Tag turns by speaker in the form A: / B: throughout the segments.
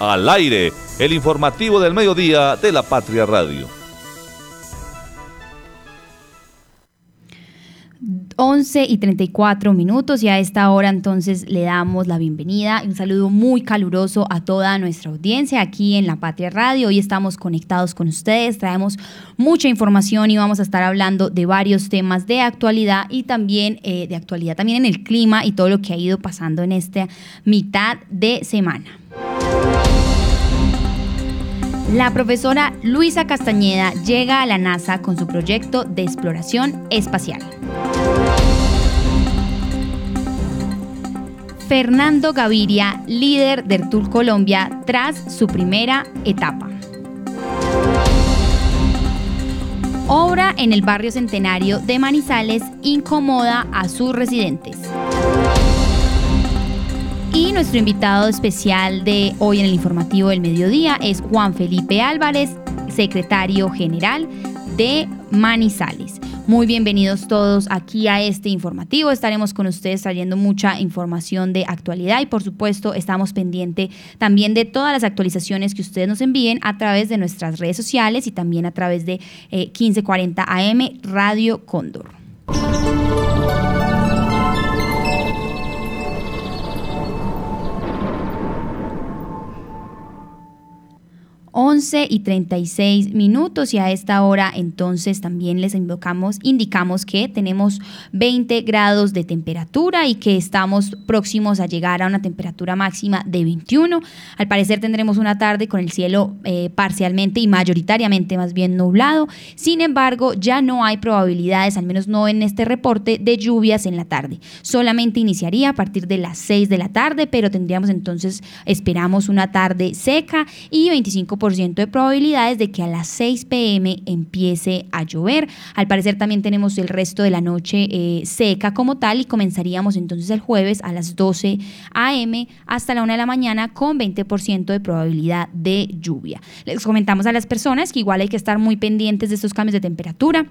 A: Al aire, el informativo del mediodía de la Patria Radio.
B: 11 y 34 minutos y a esta hora entonces le damos la bienvenida y un saludo muy caluroso a toda nuestra audiencia aquí en La Patria Radio. Hoy estamos conectados con ustedes, traemos mucha información y vamos a estar hablando de varios temas de actualidad y también eh, de actualidad también en el clima y todo lo que ha ido pasando en esta mitad de semana. La profesora Luisa Castañeda llega a la NASA con su proyecto de exploración espacial. Fernando Gaviria, líder del Tour Colombia tras su primera etapa. Obra en el barrio centenario de Manizales incomoda a sus residentes. Y nuestro invitado especial de hoy en el informativo del mediodía es Juan Felipe Álvarez, secretario general de Manizales. Muy bienvenidos todos aquí a este informativo. Estaremos con ustedes trayendo mucha información de actualidad y por supuesto estamos pendientes también de todas las actualizaciones que ustedes nos envíen a través de nuestras redes sociales y también a través de 1540 eh, AM Radio Cóndor. 11 y 36 minutos y a esta hora entonces también les invocamos, indicamos que tenemos 20 grados de temperatura y que estamos próximos a llegar a una temperatura máxima de 21. Al parecer tendremos una tarde con el cielo eh, parcialmente y mayoritariamente más bien nublado. Sin embargo, ya no hay probabilidades, al menos no en este reporte, de lluvias en la tarde. Solamente iniciaría a partir de las 6 de la tarde, pero tendríamos entonces, esperamos una tarde seca y 25% de probabilidades de que a las 6 pm empiece a llover. Al parecer también tenemos el resto de la noche eh, seca como tal y comenzaríamos entonces el jueves a las 12 am hasta la 1 de la mañana con 20% de probabilidad de lluvia. Les comentamos a las personas que igual hay que estar muy pendientes de estos cambios de temperatura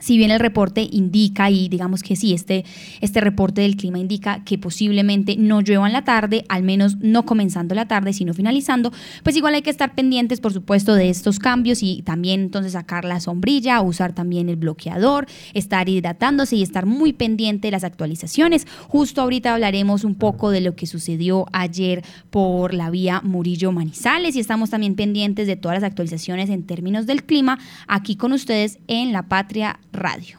B: si bien el reporte indica, y digamos que sí, este, este reporte del clima indica que posiblemente no llueva en la tarde, al menos no comenzando la tarde, sino finalizando, pues igual hay que estar pendientes, por supuesto, de estos cambios y también entonces sacar la sombrilla, usar también el bloqueador, estar hidratándose y estar muy pendiente de las actualizaciones. Justo ahorita hablaremos un poco de lo que sucedió ayer por la vía Murillo Manizales y estamos también pendientes de todas las actualizaciones en términos del clima aquí con ustedes en La Patria Radio.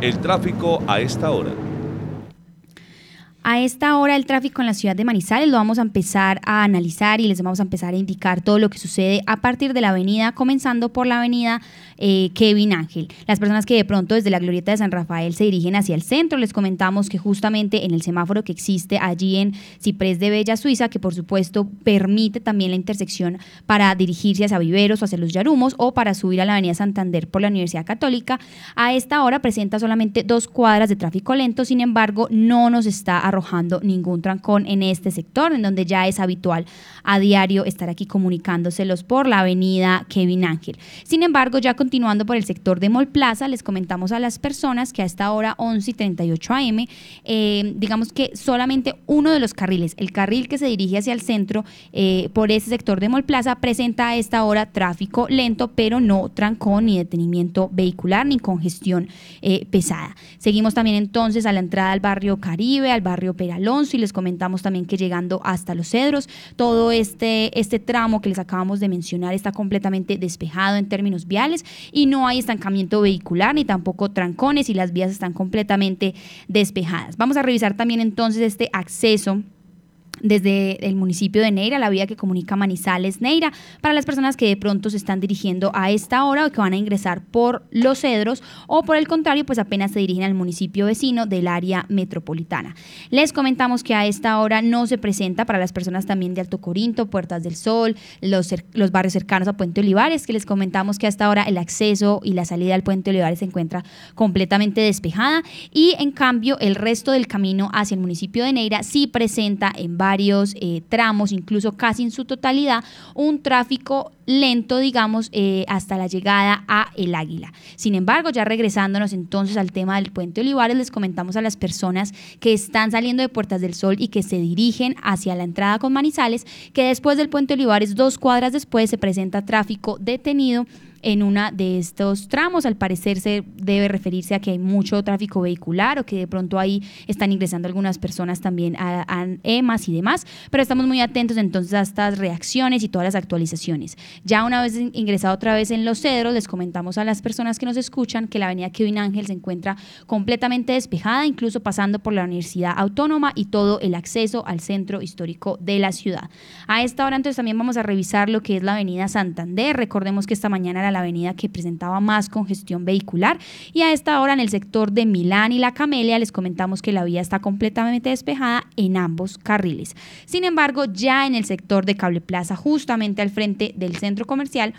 A: El tráfico a esta hora.
B: A esta hora el tráfico en la ciudad de Manizales lo vamos a empezar a analizar y les vamos a empezar a indicar todo lo que sucede a partir de la avenida, comenzando por la avenida eh, Kevin Ángel. Las personas que de pronto desde la glorieta de San Rafael se dirigen hacia el centro, les comentamos que justamente en el semáforo que existe allí en Ciprés de Bella Suiza, que por supuesto permite también la intersección para dirigirse hacia Viveros o hacia los Yarumos o para subir a la avenida Santander por la Universidad Católica, a esta hora presenta solamente dos cuadras de tráfico lento, sin embargo no nos está arrojando ningún trancón en este sector, en donde ya es habitual a diario estar aquí comunicándoselos por la avenida Kevin Ángel. Sin embargo, ya continuando por el sector de Mall Plaza, les comentamos a las personas que a esta hora 11 y 38 am, eh, digamos que solamente uno de los carriles, el carril que se dirige hacia el centro eh, por ese sector de Mall Plaza, presenta a esta hora tráfico lento, pero no trancón ni detenimiento vehicular ni congestión eh, pesada. Seguimos también entonces a la entrada al barrio Caribe, al barrio barrio Peralonso y les comentamos también que llegando hasta Los Cedros, todo este, este tramo que les acabamos de mencionar está completamente despejado en términos viales y no hay estancamiento vehicular ni tampoco trancones y las vías están completamente despejadas. Vamos a revisar también entonces este acceso desde el municipio de Neira, la vía que comunica Manizales Neira, para las personas que de pronto se están dirigiendo a esta hora o que van a ingresar por Los Cedros o por el contrario, pues apenas se dirigen al municipio vecino del área metropolitana. Les comentamos que a esta hora no se presenta para las personas también de Alto Corinto, Puertas del Sol, los, los barrios cercanos a Puente Olivares, que les comentamos que a esta hora el acceso y la salida al Puente Olivares se encuentra completamente despejada y en cambio el resto del camino hacia el municipio de Neira sí presenta en varios eh, tramos, incluso casi en su totalidad, un tráfico lento, digamos, eh, hasta la llegada a El Águila. Sin embargo, ya regresándonos entonces al tema del puente Olivares, les comentamos a las personas que están saliendo de Puertas del Sol y que se dirigen hacia la entrada con Manizales, que después del puente Olivares, dos cuadras después, se presenta tráfico detenido en una de estos tramos. Al parecer se debe referirse a que hay mucho tráfico vehicular o que de pronto ahí están ingresando algunas personas también a, EMAS y demás, pero estamos muy atentos entonces a estas reacciones y todas las actualizaciones. Ya una vez ingresado otra vez en Los Cedros, les comentamos a las personas que nos escuchan que la avenida Kevin Ángel se encuentra completamente despejada, incluso pasando por la Universidad Autónoma y todo el acceso al centro histórico de la ciudad. A esta hora entonces también vamos a revisar lo que es la avenida Santander. Recordemos que esta mañana era la avenida que presentaba más congestión vehicular. Y a esta hora en el sector de Milán y La Camelia les comentamos que la vía está completamente despejada en ambos carriles. Sin embargo, ya en el sector de Cable Plaza, justamente al frente del centro comercial,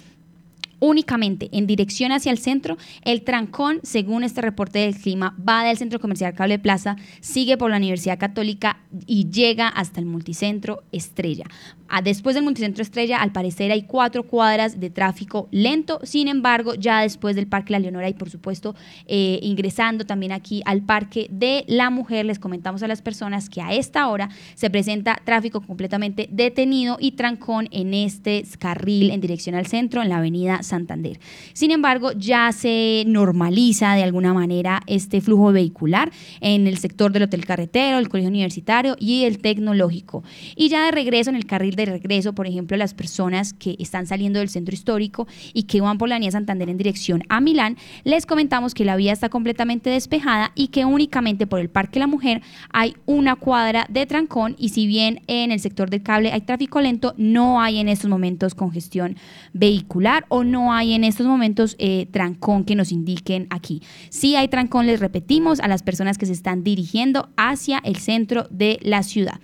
B: únicamente en dirección hacia el centro, el trancón, según este reporte del clima, va del centro comercial Cable Plaza, sigue por la Universidad Católica y llega hasta el multicentro Estrella. Ah, después del multicentro Estrella, al parecer hay cuatro cuadras de tráfico lento, sin embargo, ya después del Parque La Leonora y por supuesto eh, ingresando también aquí al Parque de la Mujer, les comentamos a las personas que a esta hora se presenta tráfico completamente detenido y trancón en este carril en dirección al centro, en la avenida Santander. Sin embargo, ya se normaliza de alguna manera este flujo vehicular en el sector del Hotel Carretero, el Colegio Universitario y el Tecnológico. Y ya de regreso en el carril de regreso, por ejemplo, las personas que están saliendo del centro histórico y que van por la avenida Santander en dirección a Milán, les comentamos que la vía está completamente despejada y que únicamente por el Parque La Mujer hay una cuadra de trancón y si bien en el sector del cable hay tráfico lento, no hay en estos momentos congestión vehicular o no hay en estos momentos eh, trancón que nos indiquen aquí. Si hay trancón, les repetimos a las personas que se están dirigiendo hacia el centro de la ciudad.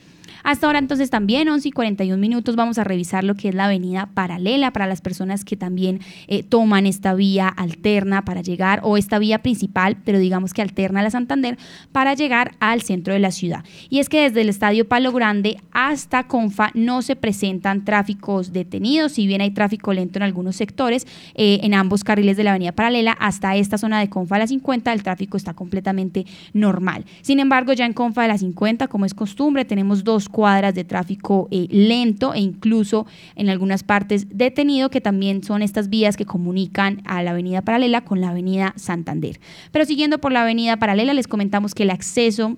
B: Hasta ahora entonces también 11 y 41 minutos vamos a revisar lo que es la avenida paralela para las personas que también eh, toman esta vía alterna para llegar o esta vía principal, pero digamos que alterna a la Santander para llegar al centro de la ciudad. Y es que desde el Estadio Palo Grande hasta Confa no se presentan tráficos detenidos, si bien hay tráfico lento en algunos sectores, eh, en ambos carriles de la avenida paralela hasta esta zona de Confa a la 50 el tráfico está completamente normal. Sin embargo, ya en Confa de la 50, como es costumbre, tenemos dos cuadras de tráfico eh, lento e incluso en algunas partes detenido, que también son estas vías que comunican a la avenida paralela con la avenida Santander. Pero siguiendo por la avenida paralela, les comentamos que el acceso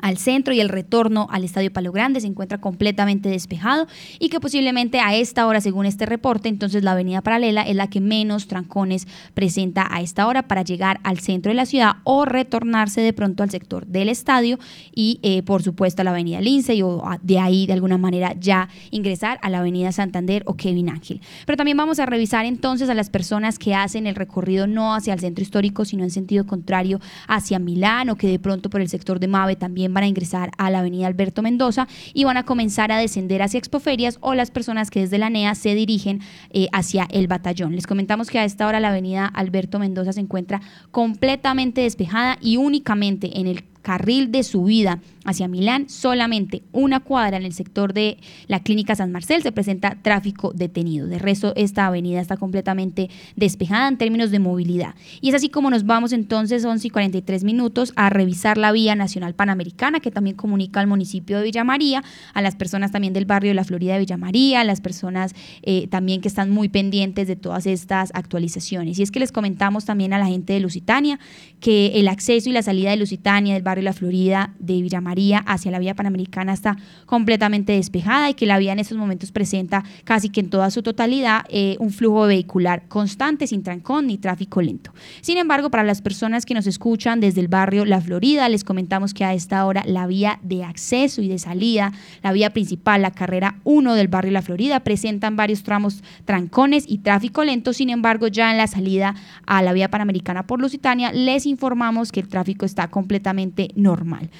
B: al centro y el retorno al Estadio Palo Grande se encuentra completamente despejado y que posiblemente a esta hora, según este reporte, entonces la avenida paralela es la que menos trancones presenta a esta hora para llegar al centro de la ciudad o retornarse de pronto al sector del estadio y eh, por supuesto a la avenida Lince o de ahí de alguna manera ya ingresar a la avenida Santander o Kevin Ángel. Pero también vamos a revisar entonces a las personas que hacen el recorrido no hacia el centro histórico, sino en sentido contrario hacia Milán o que de pronto por el sector de Mave también van a ingresar a la avenida Alberto Mendoza y van a comenzar a descender hacia Expoferias o las personas que desde la NEA se dirigen eh, hacia el batallón. Les comentamos que a esta hora la avenida Alberto Mendoza se encuentra completamente despejada y únicamente en el carril de subida hacia Milán, solamente una cuadra en el sector de la clínica San Marcel se presenta tráfico detenido. De resto, esta avenida está completamente despejada en términos de movilidad. Y es así como nos vamos entonces 11 y 43 minutos a revisar la vía nacional panamericana que también comunica al municipio de Villa María, a las personas también del barrio de la Florida de Villa María, a las personas eh, también que están muy pendientes de todas estas actualizaciones. Y es que les comentamos también a la gente de Lusitania que el acceso y la salida de Lusitania del barrio La Florida de Villa María hacia la vía panamericana está completamente despejada y que la vía en estos momentos presenta casi que en toda su totalidad eh, un flujo vehicular constante, sin trancón ni tráfico lento. Sin embargo, para las personas que nos escuchan desde el barrio La Florida, les comentamos que a esta hora la vía de acceso y de salida, la vía principal, la carrera 1 del barrio La Florida, presentan varios tramos trancones y tráfico lento. Sin embargo, ya en la salida a la vía panamericana por Lusitania, les informamos que el tráfico está completamente normal.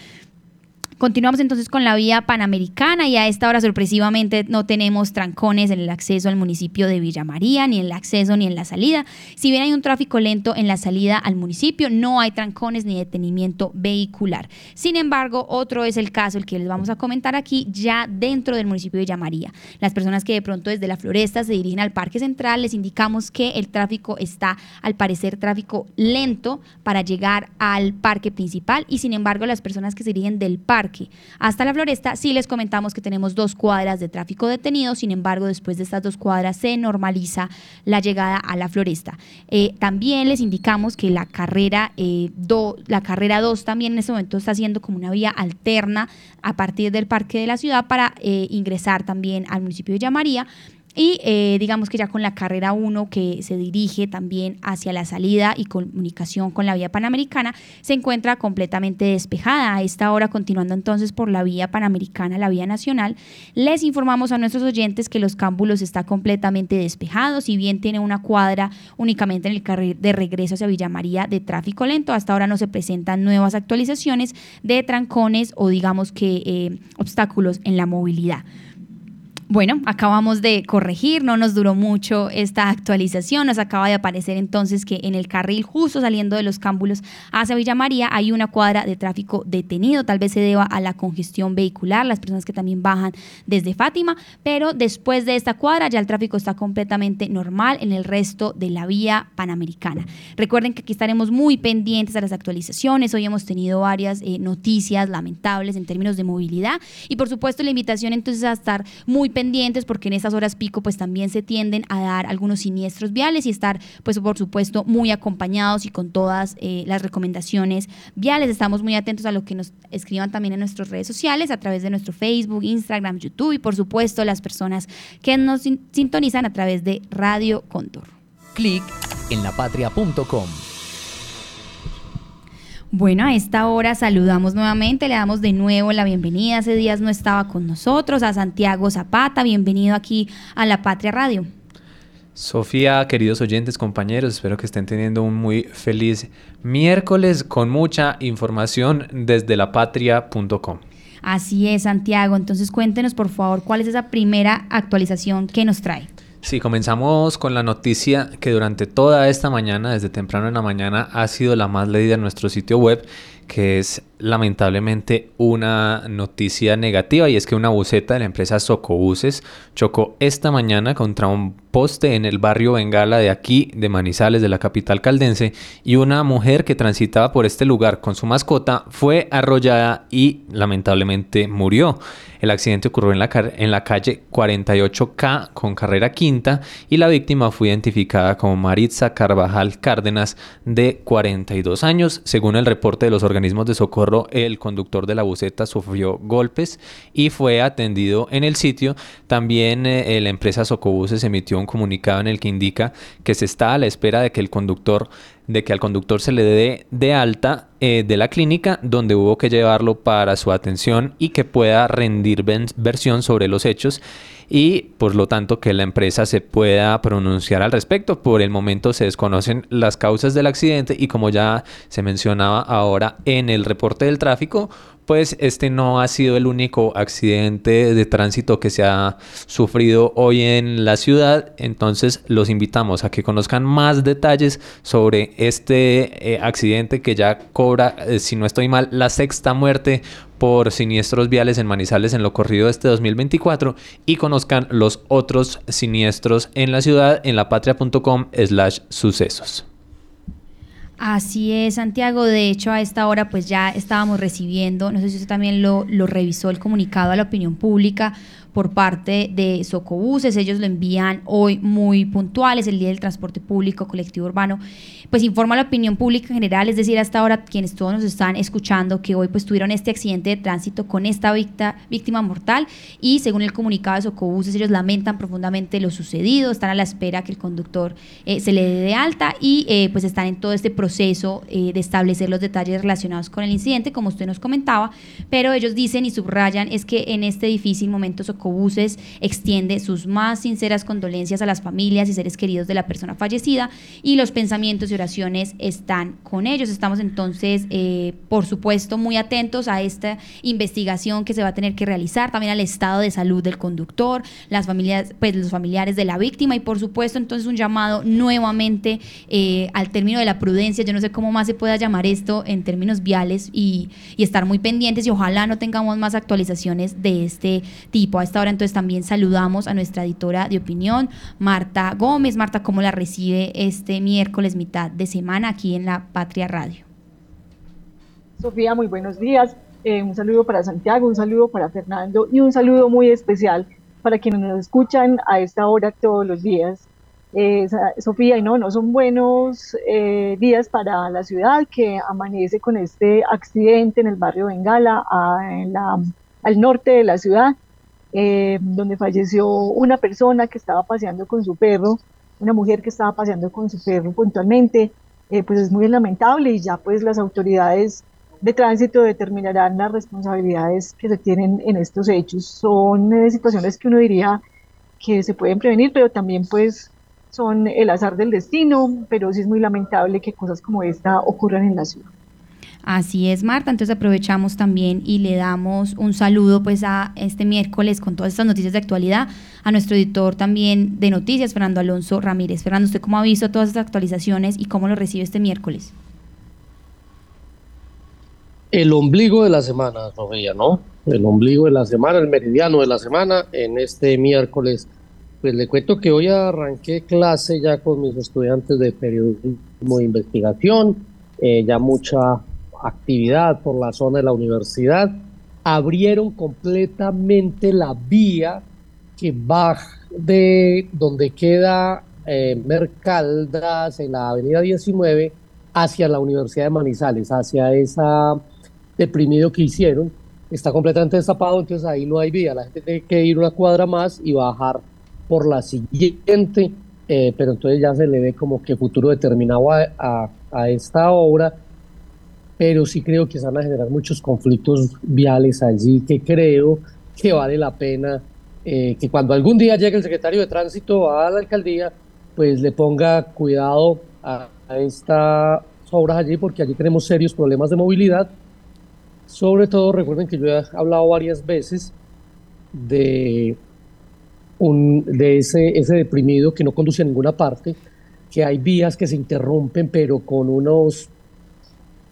B: Continuamos entonces con la vía panamericana y a esta hora sorpresivamente no tenemos trancones en el acceso al municipio de Villa María, ni en el acceso ni en la salida. Si bien hay un tráfico lento en la salida al municipio, no hay trancones ni detenimiento vehicular. Sin embargo, otro es el caso, el que les vamos a comentar aquí, ya dentro del municipio de Villa María. Las personas que de pronto desde la floresta se dirigen al Parque Central, les indicamos que el tráfico está, al parecer, tráfico lento para llegar al parque principal y sin embargo las personas que se dirigen del parque hasta la floresta, sí les comentamos que tenemos dos cuadras de tráfico detenido, sin embargo, después de estas dos cuadras se normaliza la llegada a la floresta. Eh, también les indicamos que la carrera, eh, la carrera 2 también en este momento está haciendo como una vía alterna a partir del parque de la ciudad para eh, ingresar también al municipio de Llamaría. Y eh, digamos que ya con la carrera 1 que se dirige también hacia la salida y comunicación con la vía panamericana, se encuentra completamente despejada. A esta hora, continuando entonces por la vía panamericana, la vía nacional, les informamos a nuestros oyentes que los cámbulos está completamente despejados, si bien tiene una cuadra únicamente en el carril de regreso hacia Villa María de tráfico lento, hasta ahora no se presentan nuevas actualizaciones de trancones o digamos que eh, obstáculos en la movilidad. Bueno, acabamos de corregir, no nos duró mucho esta actualización, nos acaba de aparecer entonces que en el carril justo saliendo de los cámbulos hacia Villa María hay una cuadra de tráfico detenido, tal vez se deba a la congestión vehicular, las personas que también bajan desde Fátima, pero después de esta cuadra ya el tráfico está completamente normal en el resto de la vía panamericana. Recuerden que aquí estaremos muy pendientes a las actualizaciones, hoy hemos tenido varias eh, noticias lamentables en términos de movilidad y por supuesto la invitación entonces a estar muy pendientes porque en estas horas pico pues también se tienden a dar algunos siniestros viales y estar pues por supuesto muy acompañados y con todas eh, las recomendaciones viales. Estamos muy atentos a lo que nos escriban también en nuestras redes sociales a través de nuestro Facebook, Instagram, YouTube y por supuesto las personas que nos sintonizan a través de Radio Condor.
C: Clic en lapatria.com.
B: Bueno, a esta hora saludamos nuevamente, le damos de nuevo la bienvenida. Hace días no estaba con nosotros, a Santiago Zapata, bienvenido aquí a La Patria Radio.
D: Sofía, queridos oyentes, compañeros, espero que estén teniendo un muy feliz miércoles con mucha información desde lapatria.com.
B: Así es, Santiago. Entonces cuéntenos, por favor, cuál es esa primera actualización que nos trae.
D: Sí, comenzamos con la noticia que durante toda esta mañana, desde temprano en la mañana, ha sido la más leída en nuestro sitio web, que es lamentablemente una noticia negativa y es que una buceta de la empresa Socobuses chocó esta mañana contra un poste en el barrio Bengala de aquí, de Manizales, de la capital caldense, y una mujer que transitaba por este lugar con su mascota fue arrollada y lamentablemente murió. El accidente ocurrió en la, en la calle 48K con carrera quinta y la víctima fue identificada como Maritza Carvajal Cárdenas de 42 años. Según el reporte de los organismos de socorro, el conductor de la buceta sufrió golpes y fue atendido en el sitio. También eh, la empresa Socobuses emitió un comunicado en el que indica que se está a la espera de que el conductor de que al conductor se le dé de alta eh, de la clínica donde hubo que llevarlo para su atención y que pueda rendir versión sobre los hechos y por lo tanto que la empresa se pueda pronunciar al respecto. Por el momento se desconocen las causas del accidente y como ya se mencionaba ahora en el reporte del tráfico, pues este no ha sido el único accidente de tránsito que se ha sufrido hoy en la ciudad. Entonces los invitamos a que conozcan más detalles sobre este eh, accidente que ya cobra, eh, si no estoy mal, la sexta muerte por siniestros viales en Manizales en lo corrido de este 2024 y conozcan los otros siniestros en la ciudad en lapatria.com slash sucesos.
B: Así es, Santiago. De hecho, a esta hora pues ya estábamos recibiendo, no sé si usted también lo, lo revisó, el comunicado a la opinión pública por parte de Socobuses. Ellos lo envían hoy muy puntuales, el Día del Transporte Público Colectivo Urbano. Pues informa la opinión pública en general, es decir, hasta ahora quienes todos nos están escuchando que hoy pues tuvieron este accidente de tránsito con esta víctima mortal y según el comunicado de Socobuses ellos lamentan profundamente lo sucedido, están a la espera que el conductor eh, se le dé de alta y eh, pues están en todo este proceso eh, de establecer los detalles relacionados con el incidente, como usted nos comentaba, pero ellos dicen y subrayan es que en este difícil momento Socobuses Ecobuses extiende sus más sinceras condolencias a las familias y seres queridos de la persona fallecida y los pensamientos y oraciones están con ellos. Estamos entonces, eh, por supuesto, muy atentos a esta investigación que se va a tener que realizar, también al estado de salud del conductor, las familias, pues los familiares de la víctima y por supuesto entonces un llamado nuevamente eh, al término de la prudencia. Yo no sé cómo más se pueda llamar esto en términos viales y, estar muy pendientes y ojalá no tengamos más actualizaciones de este tipo. A esta hora entonces también saludamos a nuestra editora de opinión, Marta Gómez. Marta, ¿cómo la recibe este miércoles mitad de semana aquí en la Patria Radio?
E: Sofía, muy buenos días. Eh, un saludo para Santiago, un saludo para Fernando y un saludo muy especial para quienes nos escuchan a esta hora todos los días. Eh, Sofía, y no, no son buenos eh, días para la ciudad que amanece con este accidente en el barrio Bengala, al norte de la ciudad, eh, donde falleció una persona que estaba paseando con su perro, una mujer que estaba paseando con su perro puntualmente. pues es muy lamentable y ya pues las autoridades de tránsito determinarán las responsabilidades que se tienen en estos hechos. Son situaciones que uno diría que se pueden prevenir, pero también pues son el azar del destino, pero sí es muy lamentable que cosas como esta ocurran en la ciudad.
B: Así es, Marta. Entonces aprovechamos también y le damos un saludo pues a este miércoles con todas estas noticias de actualidad a nuestro editor también de noticias, Fernando Alonso Ramírez. Fernando, ¿usted cómo ha visto todas estas actualizaciones y cómo lo recibe este miércoles?
F: El ombligo de la semana, Sofía, ¿no? El ombligo de la semana, el meridiano de la semana en este miércoles pues le cuento que hoy arranqué clase ya con mis estudiantes de periodismo de investigación, eh, ya mucha actividad por la zona de la universidad. Abrieron completamente la vía que va de donde queda eh, Mercaldas en la avenida 19 hacia la Universidad de Manizales, hacia esa deprimido que hicieron. Está completamente destapado, entonces ahí no hay vía. La gente tiene que ir una cuadra más y bajar por la siguiente, eh, pero entonces ya se le ve como que futuro determinado a, a, esta obra, pero sí creo que se van a generar muchos conflictos viales allí que creo que vale la pena eh, que cuando algún día llegue el secretario de tránsito a la alcaldía, pues le ponga cuidado a, a estas obras allí, porque allí tenemos serios problemas de movilidad. Sobre todo, recuerden que yo he hablado varias veces de un, de ese, ese deprimido que no conduce a ninguna parte, que hay vías que se interrumpen, pero con unos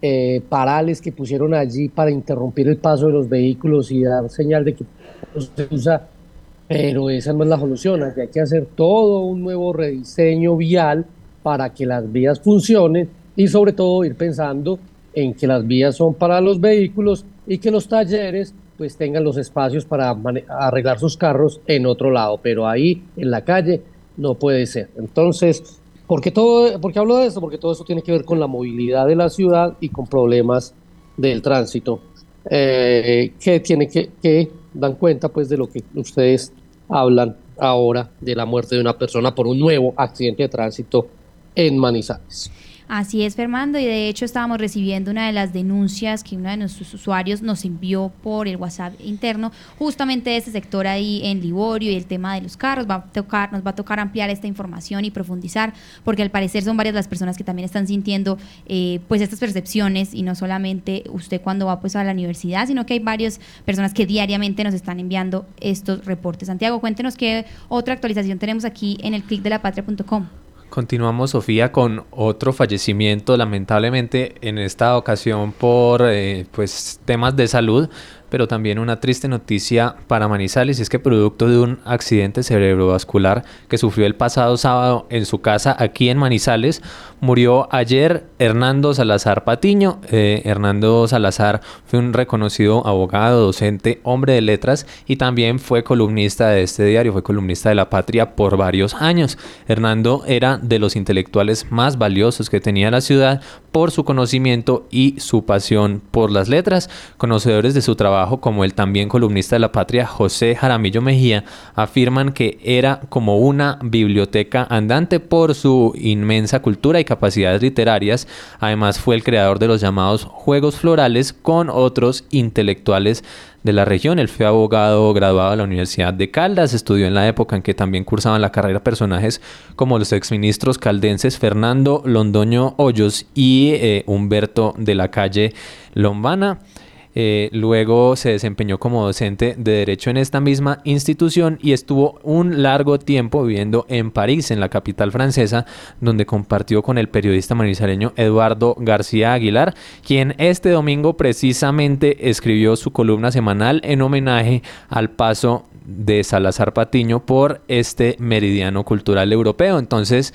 F: eh, parales que pusieron allí para interrumpir el paso de los vehículos y dar señal de que se usa, pero esa no es la solución, hay que hacer todo un nuevo rediseño vial para que las vías funcionen y sobre todo ir pensando en que las vías son para los vehículos y que los talleres pues tengan los espacios para arreglar sus carros en otro lado, pero ahí en la calle no puede ser. Entonces, ¿por qué, todo, ¿por hablo de esto? Porque todo eso tiene que ver con la movilidad de la ciudad y con problemas del tránsito, eh, que tiene que, que dan cuenta pues de lo que ustedes hablan ahora de la muerte de una persona por un nuevo accidente de tránsito en Manizales.
B: Así es, Fernando, y de hecho estábamos recibiendo una de las denuncias que uno de nuestros usuarios nos envió por el WhatsApp interno, justamente de ese sector ahí en Liborio y el tema de los carros. Va a tocar, nos va a tocar ampliar esta información y profundizar, porque al parecer son varias las personas que también están sintiendo eh, pues estas percepciones y no solamente usted cuando va pues a la universidad, sino que hay varias personas que diariamente nos están enviando estos reportes. Santiago, cuéntenos qué otra actualización tenemos aquí en el clic de la.
D: Continuamos, Sofía, con otro fallecimiento, lamentablemente en esta ocasión por eh, pues, temas de salud, pero también una triste noticia para Manizales, y es que producto de un accidente cerebrovascular que sufrió el pasado sábado en su casa aquí en Manizales, murió ayer Hernando Salazar Patiño. Eh, Hernando Salazar fue un reconocido abogado, docente, hombre de letras y también fue columnista de este diario, fue columnista de La Patria por varios años. Hernando era de los intelectuales más valiosos que tenía la ciudad por su conocimiento y su pasión por las letras, conocedores de su trabajo como el también columnista de La Patria, José Jaramillo Mejía, afirman que era como una biblioteca andante por su inmensa cultura y capacidades literarias. Además fue el creador de los llamados Juegos Florales con otros intelectuales de la región. Él fue abogado graduado de la Universidad de Caldas, estudió en la época en que también cursaban la carrera personajes como los exministros caldenses Fernando Londoño Hoyos y eh, Humberto de la Calle Lombana. Eh, luego se desempeñó como docente de Derecho en esta misma institución y estuvo un largo tiempo viviendo en París, en la capital francesa, donde compartió con el periodista manizaleño Eduardo García Aguilar, quien este domingo precisamente escribió su columna semanal en homenaje al paso de Salazar Patiño por este meridiano cultural europeo. Entonces,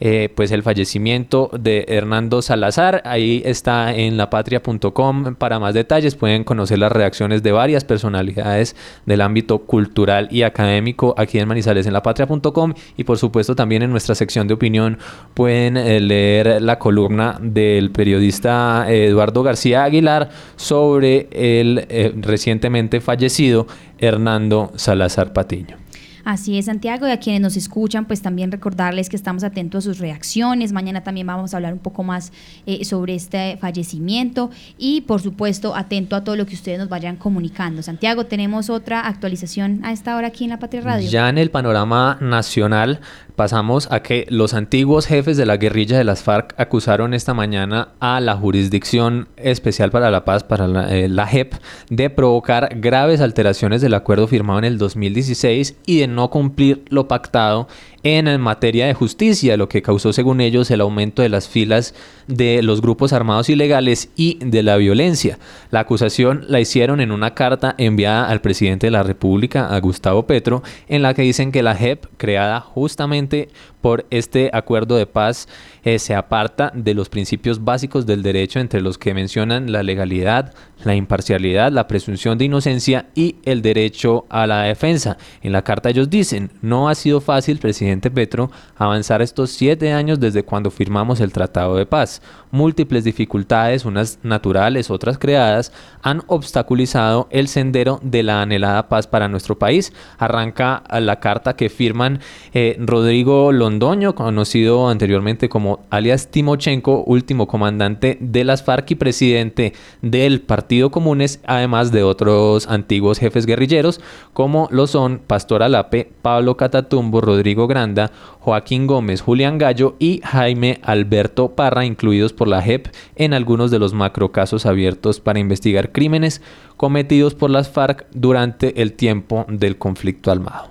D: eh, pues el fallecimiento de Hernando Salazar. Ahí está en lapatria.com para más detalles. Pueden conocer las reacciones de varias personalidades del ámbito cultural y académico aquí en Manizales en lapatria.com y por supuesto también en nuestra sección de opinión pueden eh, leer la columna del periodista Eduardo García Aguilar sobre el eh, recientemente fallecido Hernando Salazar Patiño.
B: Así es, Santiago, y a quienes nos escuchan, pues también recordarles que estamos atentos a sus reacciones. Mañana también vamos a hablar un poco más eh, sobre este fallecimiento y, por supuesto, atento a todo lo que ustedes nos vayan comunicando. Santiago, tenemos otra actualización a esta hora aquí en La Patria Radio.
D: Ya en el panorama nacional pasamos a que los antiguos jefes de la guerrilla de las FARC acusaron esta mañana a la Jurisdicción Especial para la Paz, para la, eh, JEP, de provocar graves alteraciones del acuerdo firmado en el 2016 y de no cumplir lo pactado en materia de justicia, lo que causó según ellos el aumento de las filas de los grupos armados ilegales y de la violencia. La acusación la hicieron en una carta enviada al presidente de la República, a Gustavo Petro, en la que dicen que la JEP, creada justamente por este acuerdo de paz, eh, se aparta de los principios básicos del derecho, entre los que mencionan la legalidad, la imparcialidad, la presunción de inocencia y el derecho a la defensa. En la carta ellos dicen, no ha sido fácil, presidente Petro, avanzar estos siete años desde cuando firmamos el Tratado de Paz. Múltiples dificultades, unas naturales, otras creadas, han obstaculizado el sendero de la anhelada paz para nuestro país. Arranca la carta que firman eh, Rodrigo Londoño, conocido anteriormente como alias Timochenko, último comandante de las FARC y presidente del Partido Comunes, además de otros antiguos jefes guerrilleros, como lo son Pastor Alape, Pablo Catatumbo, Rodrigo Granda, Joaquín Gómez, Julián Gallo y Jaime Alberto Parra, incluidos por la JEP en algunos de los macrocasos abiertos para investigar crímenes cometidos por las FARC durante el tiempo del conflicto armado.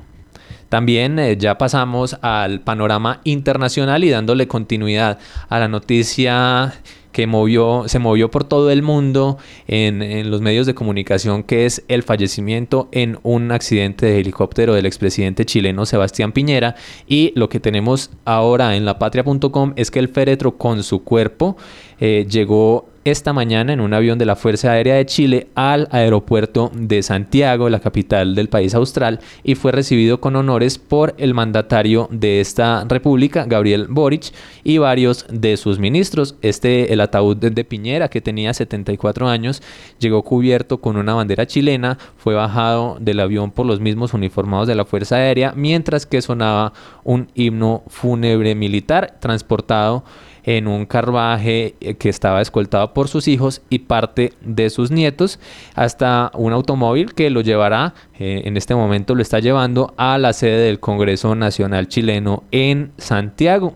D: También eh, ya pasamos al panorama internacional y dándole continuidad a la noticia que movió, se movió por todo el mundo en, los medios de comunicación, que es el fallecimiento en un accidente de helicóptero del expresidente chileno Sebastián Piñera. Y lo que tenemos ahora en lapatria.com es que el féretro con su cuerpo eh, llegó esta mañana en un avión de la Fuerza Aérea de Chile al aeropuerto de Santiago, la capital del país austral, y fue recibido con honores por el mandatario de esta república, Gabriel Boric, y varios de sus ministros. Este, el ataúd de Piñera, que tenía 74 años, llegó cubierto con una bandera chilena, fue bajado del avión por los mismos uniformados de la Fuerza Aérea, mientras que sonaba un himno fúnebre militar transportado en un carruaje eh, que estaba escoltado por sus hijos y parte de sus nietos hasta un automóvil que lo llevará, eh, en este momento lo está llevando a la sede del Congreso Nacional Chileno en Santiago.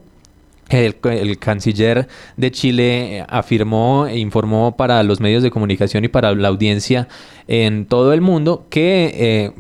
D: El, canciller de Chile eh, afirmó e informó para los medios de comunicación y para la audiencia en todo el mundo que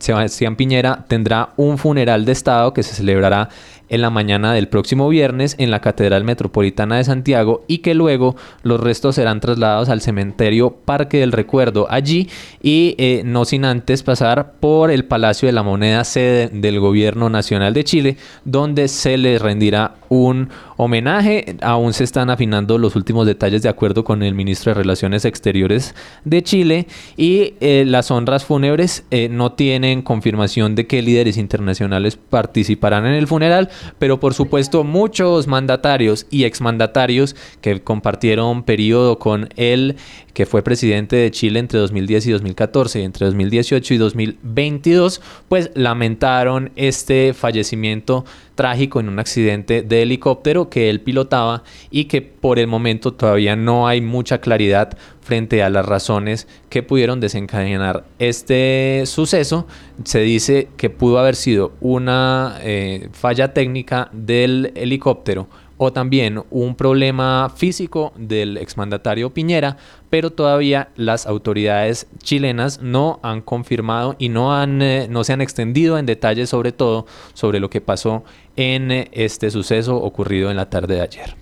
D: Sebastián Piñera tendrá un funeral de Estado que se celebrará en la mañana del próximo viernes en la Catedral Metropolitana de Santiago y que luego los restos serán trasladados al cementerio Parque del Recuerdo allí y eh, no sin antes pasar por el Palacio de la Moneda, sede del Gobierno Nacional de Chile, donde se le rendirá un homenaje. Aún se están afinando los últimos detalles de acuerdo con el ministro de Relaciones Exteriores de Chile y eh, las honras fúnebres eh, no tienen confirmación de qué líderes internacionales participarán en el funeral, pero por supuesto muchos mandatarios y exmandatarios que compartieron periodo con el que fue presidente de Chile entre 2010 y 2014 y entre 2018 y 2022, pues lamentaron este fallecimiento trágico en un accidente de helicóptero que él pilotaba y que por el momento todavía no hay mucha claridad frente a las razones que pudieron desencadenar este suceso. Se dice que pudo haber sido una eh, falla técnica del helicóptero o también un problema físico del exmandatario Piñera, pero todavía las autoridades chilenas no han confirmado y no, han, eh, no se han extendido en detalles sobre todo sobre lo que pasó en eh, este suceso ocurrido en la tarde de ayer.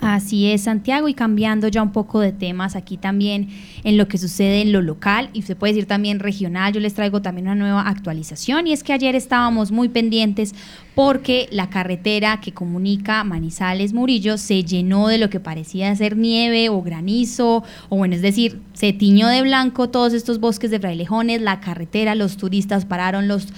B: Así es, Santiago, y cambiando ya un poco de temas aquí también en lo que sucede en lo local y se puede decir también regional, yo les traigo también una nueva actualización y es que ayer estábamos muy pendientes porque la carretera que comunica Manizales Murillo se llenó de lo que parecía ser nieve o granizo, o bueno, es decir, se tiñó de blanco todos estos bosques de frailejones, la carretera, los turistas pararon, los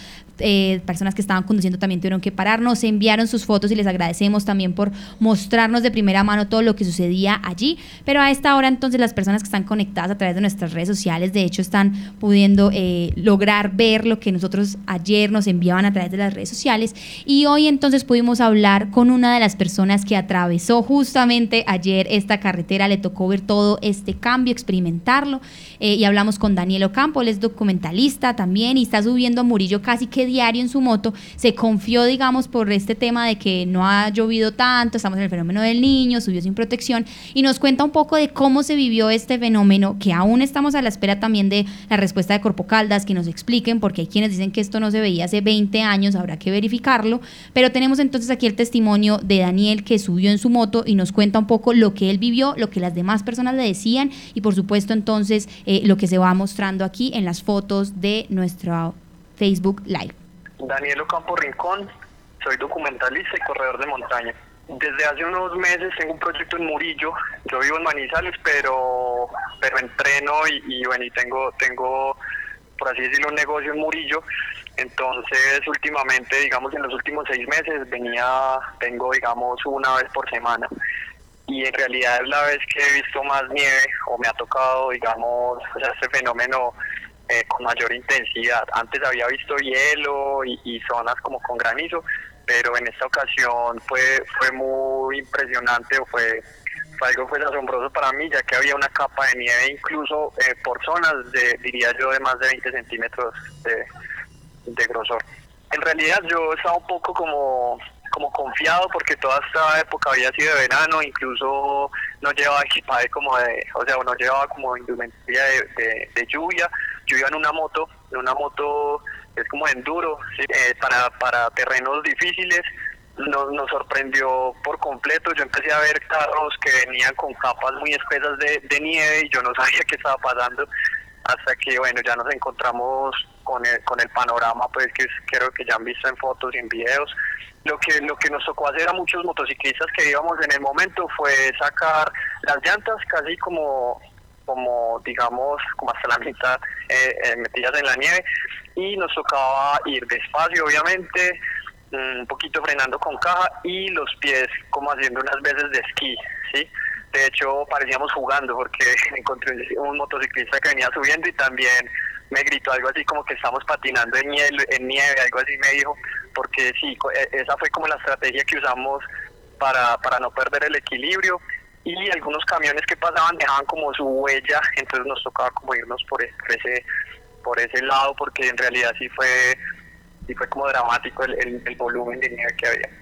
B: eh, personas que estaban conduciendo también tuvieron que pararnos, se enviaron sus fotos y les agradecemos también por mostrarnos de primera mano todo lo que sucedía allí. Pero a esta hora entonces las personas que están conectadas a través de nuestras redes sociales, de hecho, están pudiendo eh, lograr ver lo que nosotros ayer nos enviaban a través de las redes sociales. Y hoy entonces pudimos hablar con una de las personas que atravesó justamente ayer esta carretera, le tocó ver todo este cambio, experimentarlo. Eh, y hablamos con Daniel Ocampo, él es documentalista también y está subiendo a Murillo casi que diario en su moto, se confió, digamos, por este tema de que no ha llovido tanto, estamos en el fenómeno del niño, subió sin protección y nos cuenta un poco de cómo se vivió este fenómeno, que aún estamos a la espera también de la respuesta de Corpo Caldas, que nos expliquen, porque hay quienes dicen que esto no se veía hace 20 años, habrá que verificarlo, pero tenemos entonces aquí el testimonio de Daniel que subió en su moto y nos cuenta un poco lo que él vivió, lo que las demás personas le decían y por supuesto entonces eh, lo que se va mostrando aquí en las fotos de nuestro Facebook Live.
G: Daniel Ocampo Rincón, soy documentalista y corredor de montaña. Desde hace unos meses tengo un proyecto en Murillo. Yo vivo en Manizales, pero pero entreno y, bueno, y tengo tengo por así decirlo un negocio en Murillo. Entonces, últimamente, digamos en los últimos seis meses venía vengo digamos una vez por semana y en realidad es la vez que he visto más nieve o me ha tocado, digamos, o este fenómeno eh, con mayor intensidad. Antes había visto hielo y, zonas como con granizo, pero en esta ocasión fue fue muy impresionante o fue, algo pues asombroso para mí, ya que había una capa de nieve incluso eh, por zonas de, diría yo, de más de 20 centímetros de, grosor. En realidad yo estaba un poco como como confiado porque toda esta época había sido de verano, incluso no llevaba equipaje como de, o sea, no llevaba como indumentaria de lluvia, yo iba en una moto, en una moto es como enduro, eh, para, para terrenos difíciles, nos, nos sorprendió por completo, yo empecé a ver carros que venían con capas muy espesas de, nieve y yo no sabía qué estaba pasando, hasta que bueno, ya nos encontramos con el, con el panorama pues que creo que ya han visto en fotos y en videos. Lo que, lo que nos tocó hacer a muchos motociclistas que íbamos en el momento fue sacar las llantas casi como como digamos como hasta la mitad eh, eh, metidas en la nieve. Y nos tocaba ir despacio obviamente mm, un poquito frenando con caja y los pies como haciendo unas veces de esquí sí de hecho parecíamos jugando porque encontré un motociclista que venía subiendo y también me gritó algo así como que estamos patinando en nieve, en nieve algo así me dijo porque sí e, esa fue como la estrategia que usamos para, para no perder el equilibrio y algunos camiones que pasaban dejaban como su huella, entonces nos tocaba como irnos por ese, por ese lado porque en realidad sí fue, sí fue como dramático el, el volumen de nieve que había.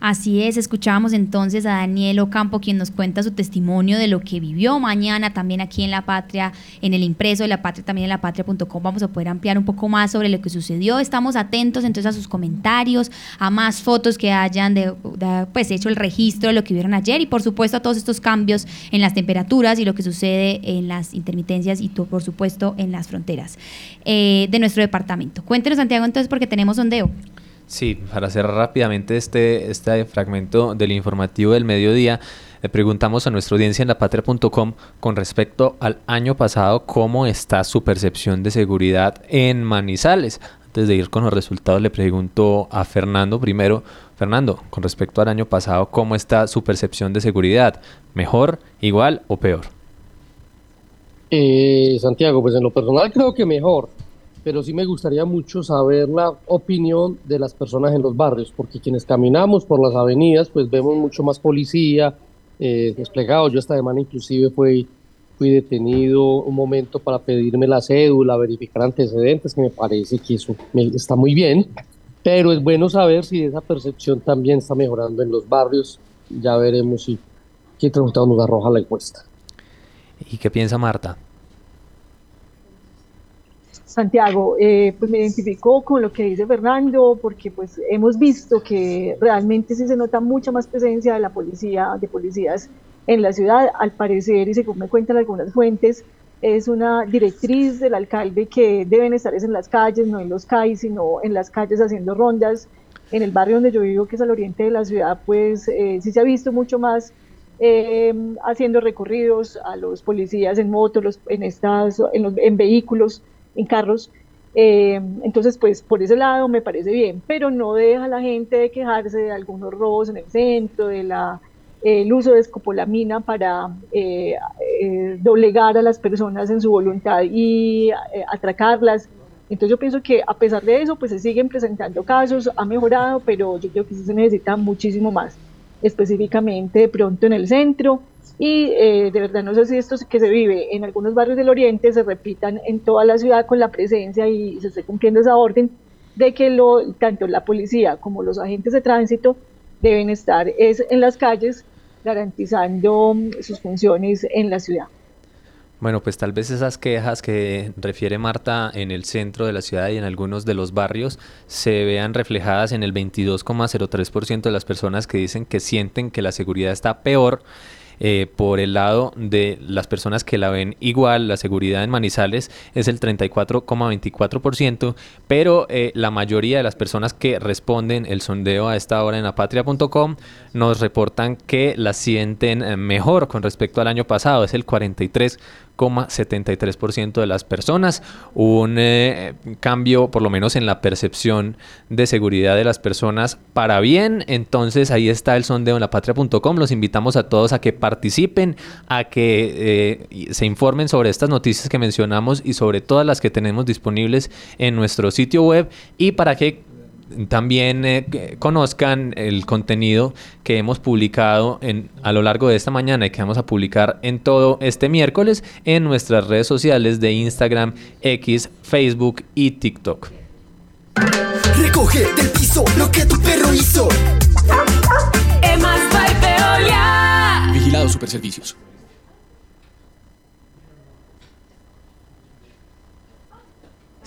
B: Así es, escuchábamos entonces a Daniel Ocampo quien nos cuenta su testimonio de lo que vivió mañana también aquí en La Patria, en el impreso de La Patria, también en lapatria.com vamos a poder ampliar un poco más sobre lo que sucedió. Estamos atentos entonces a sus comentarios, a más fotos que hayan de, pues hecho el registro de lo que vieron ayer y por supuesto a todos estos cambios en las temperaturas y lo que sucede en las intermitencias y por supuesto en las fronteras eh, de nuestro departamento. Cuéntenos Santiago entonces porque tenemos sondeo.
D: Sí, para cerrar rápidamente este, este fragmento del informativo del mediodía, le preguntamos a nuestra audiencia en lapatria.com con respecto al año pasado cómo está su percepción de seguridad en Manizales. Antes de ir con los resultados, le pregunto a Fernando primero. Fernando, con respecto al año pasado, ¿cómo está su percepción de seguridad? ¿Mejor, igual o peor?
F: Eh, Santiago, pues en lo personal creo que mejor, pero sí me gustaría mucho saber la opinión de las personas en los barrios, porque quienes caminamos por las avenidas, pues vemos mucho más policía eh, desplegado. Yo esta semana inclusive fui, fui detenido un momento para pedirme la cédula, verificar antecedentes, que me parece que eso me- está muy bien, pero es bueno saber si esa percepción también está mejorando en los barrios. Ya veremos si qué resultado nos arroja la encuesta.
D: ¿Y qué piensa Marta?
E: Santiago, eh, pues me identifico con lo que dice Fernando, porque pues hemos visto que realmente sí se nota mucha más presencia de la policía, de policías en la ciudad. Al parecer, y según me cuentan algunas fuentes, es una directriz del alcalde que deben estar es en las calles, no en los CAI, sino en las calles haciendo rondas. En el barrio donde yo vivo, que es al oriente de la ciudad, pues eh, sí se ha visto mucho más eh, haciendo recorridos a los policías en motos, en, estas, en vehículos, en carros. Eh, entonces, pues por ese lado me parece bien, pero no deja a la gente de quejarse de algunos robos en el centro, de uso de escopolamina para eh, eh, doblegar a las personas en su voluntad y eh, atracarlas. Entonces yo pienso que a pesar de eso, pues se siguen presentando casos, ha mejorado, pero yo creo que se necesita muchísimo más, específicamente de pronto en el centro. Y eh, de verdad no sé si esto que se vive en algunos barrios del oriente se repitan en toda la ciudad con la presencia y se esté cumpliendo esa orden de que lo, tanto la policía como los agentes de tránsito deben estar es en las calles garantizando mm, sus funciones en la ciudad.
D: Bueno, pues tal vez esas quejas que refiere Marta en el centro de la ciudad y en algunos de los barrios se vean reflejadas en el 22,03% de las personas que dicen que sienten que la seguridad está peor. Eh, por el lado de las personas que la ven igual, la seguridad en Manizales es el 34,24%, pero eh, la mayoría de las personas que responden el sondeo a esta hora en apatria.com nos reportan que la sienten eh, mejor con respecto al año pasado, es el 43,73% de las personas, un eh, cambio por lo menos en la percepción de seguridad de las personas para bien, entonces ahí está el sondeo en lapatria.com, los invitamos a todos a que participen, a que eh, se informen sobre estas noticias que mencionamos y sobre todas las que tenemos disponibles en nuestro sitio web. Y para que también eh, que conozcan el contenido que hemos publicado en, a lo largo de esta mañana y que vamos a publicar en todo este miércoles en nuestras redes sociales de Instagram, X, Facebook y TikTok.
H: Recoge del piso lo que tu perro hizo.
I: Emas by Veolia.
C: Vigilado Superservicios.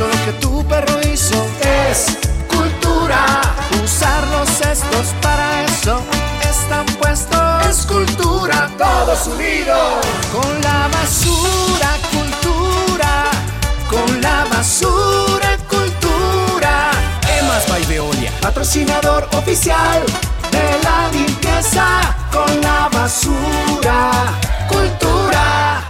H: Lo que tu perro hizo es cultura. Usar los cestos para eso están puestos. Es cultura, todos unidos. Con la basura cultura. Con la basura cultura.
C: Emas by Veolia.
H: Patrocinador oficial de la limpieza. Con la basura cultura.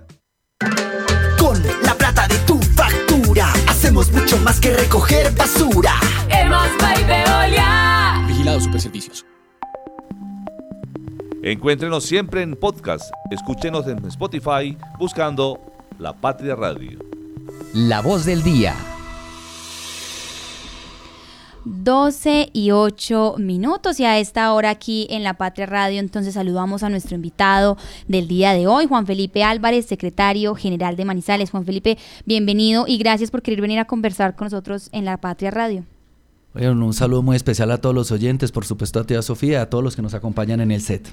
H: Hacemos mucho más que recoger basura.
I: Emas by Veolia.
C: Vigilado Superservicios.
A: Encuéntrenos siempre en podcast. Escúchenos en Spotify buscando La Patria Radio.
C: La voz del día.
B: 12 y 8 minutos y a esta hora aquí en La Patria Radio entonces saludamos a nuestro invitado del día de hoy, Juan Felipe Álvarez, secretario general de Manizales. Juan Felipe, bienvenido y gracias por querer venir a conversar con nosotros en La Patria Radio.
J: Bueno, un saludo muy especial a todos los oyentes, por supuesto a tía Sofía a todos los que nos acompañan en el set.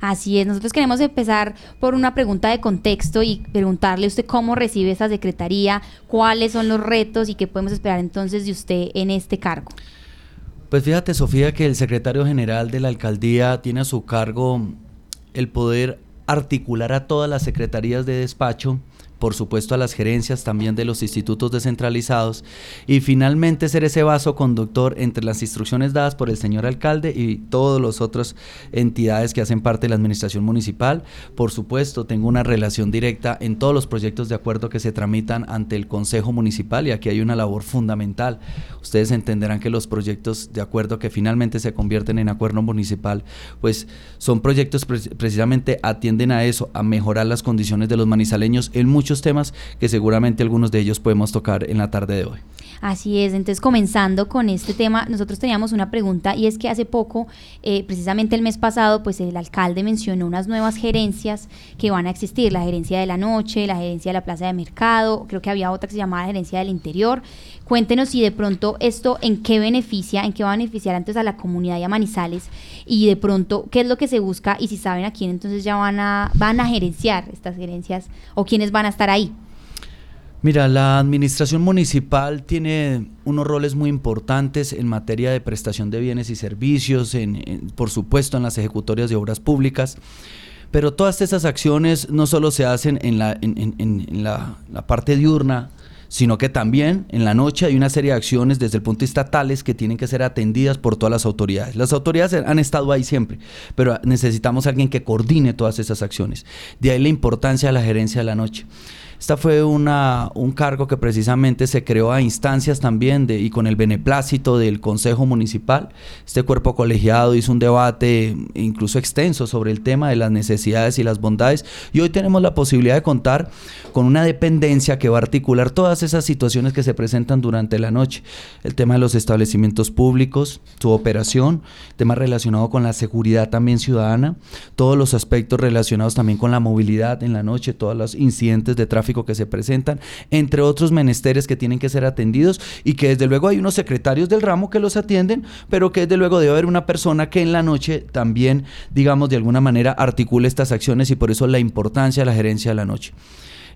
B: Así es, nosotros queremos empezar por una pregunta de contexto y preguntarle a usted cómo recibe esta secretaría, cuáles son los retos y qué podemos esperar entonces de usted en este cargo.
J: Pues fíjate, Sofía, que el secretario general de la alcaldía tiene a su cargo el poder articular a todas las secretarías de despacho por supuesto a las gerencias también de los institutos descentralizados y finalmente ser ese vaso conductor entre las instrucciones dadas por el señor alcalde y todas las otras entidades que hacen parte de la administración municipal. Por supuesto, tengo una relación directa en todos los proyectos de acuerdo que se tramitan ante el Consejo Municipal y aquí hay una labor fundamental. Ustedes entenderán que los proyectos de acuerdo que finalmente se convierten en acuerdo municipal, pues son proyectos precisamente atienden a eso, a mejorar las condiciones de los manizaleños en muchos temas que seguramente algunos de ellos podemos tocar en la tarde de hoy.
B: Así es, entonces comenzando con este tema, nosotros teníamos una pregunta y es que hace poco, eh, precisamente el mes pasado, pues el alcalde mencionó unas nuevas gerencias que van a existir, la gerencia de la noche, la gerencia de la plaza de mercado, creo que había otra que se llamaba la gerencia del interior. Cuéntenos si de pronto esto en qué beneficia, en qué va a beneficiar antes a la comunidad a Manizales y de pronto qué es lo que se busca y si saben a quién entonces ya van a, van a gerenciar estas gerencias o quiénes van a estar ahí.
J: Mira, la administración municipal tiene unos roles muy importantes en materia de prestación de bienes y servicios, por supuesto en las ejecutorias de obras públicas, pero todas esas acciones no solo se hacen en la, parte diurna, sino que también en la noche hay una serie de acciones desde el punto de vista tales que tienen que ser atendidas por todas las autoridades. Las autoridades han estado ahí siempre, pero necesitamos alguien que coordine todas esas acciones. De ahí la importancia de la gerencia de la noche. Esta fue una, un cargo que precisamente se creó a instancias también de, y con el beneplácito del Consejo Municipal. Este cuerpo colegiado hizo un debate incluso extenso sobre el tema de las necesidades y las bondades y hoy tenemos la posibilidad de contar con una dependencia que va a articular todas esas situaciones que se presentan durante la noche. El tema de los establecimientos públicos, su operación, tema relacionado con la seguridad también ciudadana, todos los aspectos relacionados también con la movilidad en la noche, todos los incidentes de tráfico que se presentan, entre otros menesteres que tienen que ser atendidos y que desde luego hay unos secretarios del ramo que los atienden, pero que desde luego debe haber una persona que en la noche también, digamos, de alguna manera articule estas acciones y por eso la importancia de la gerencia de la noche.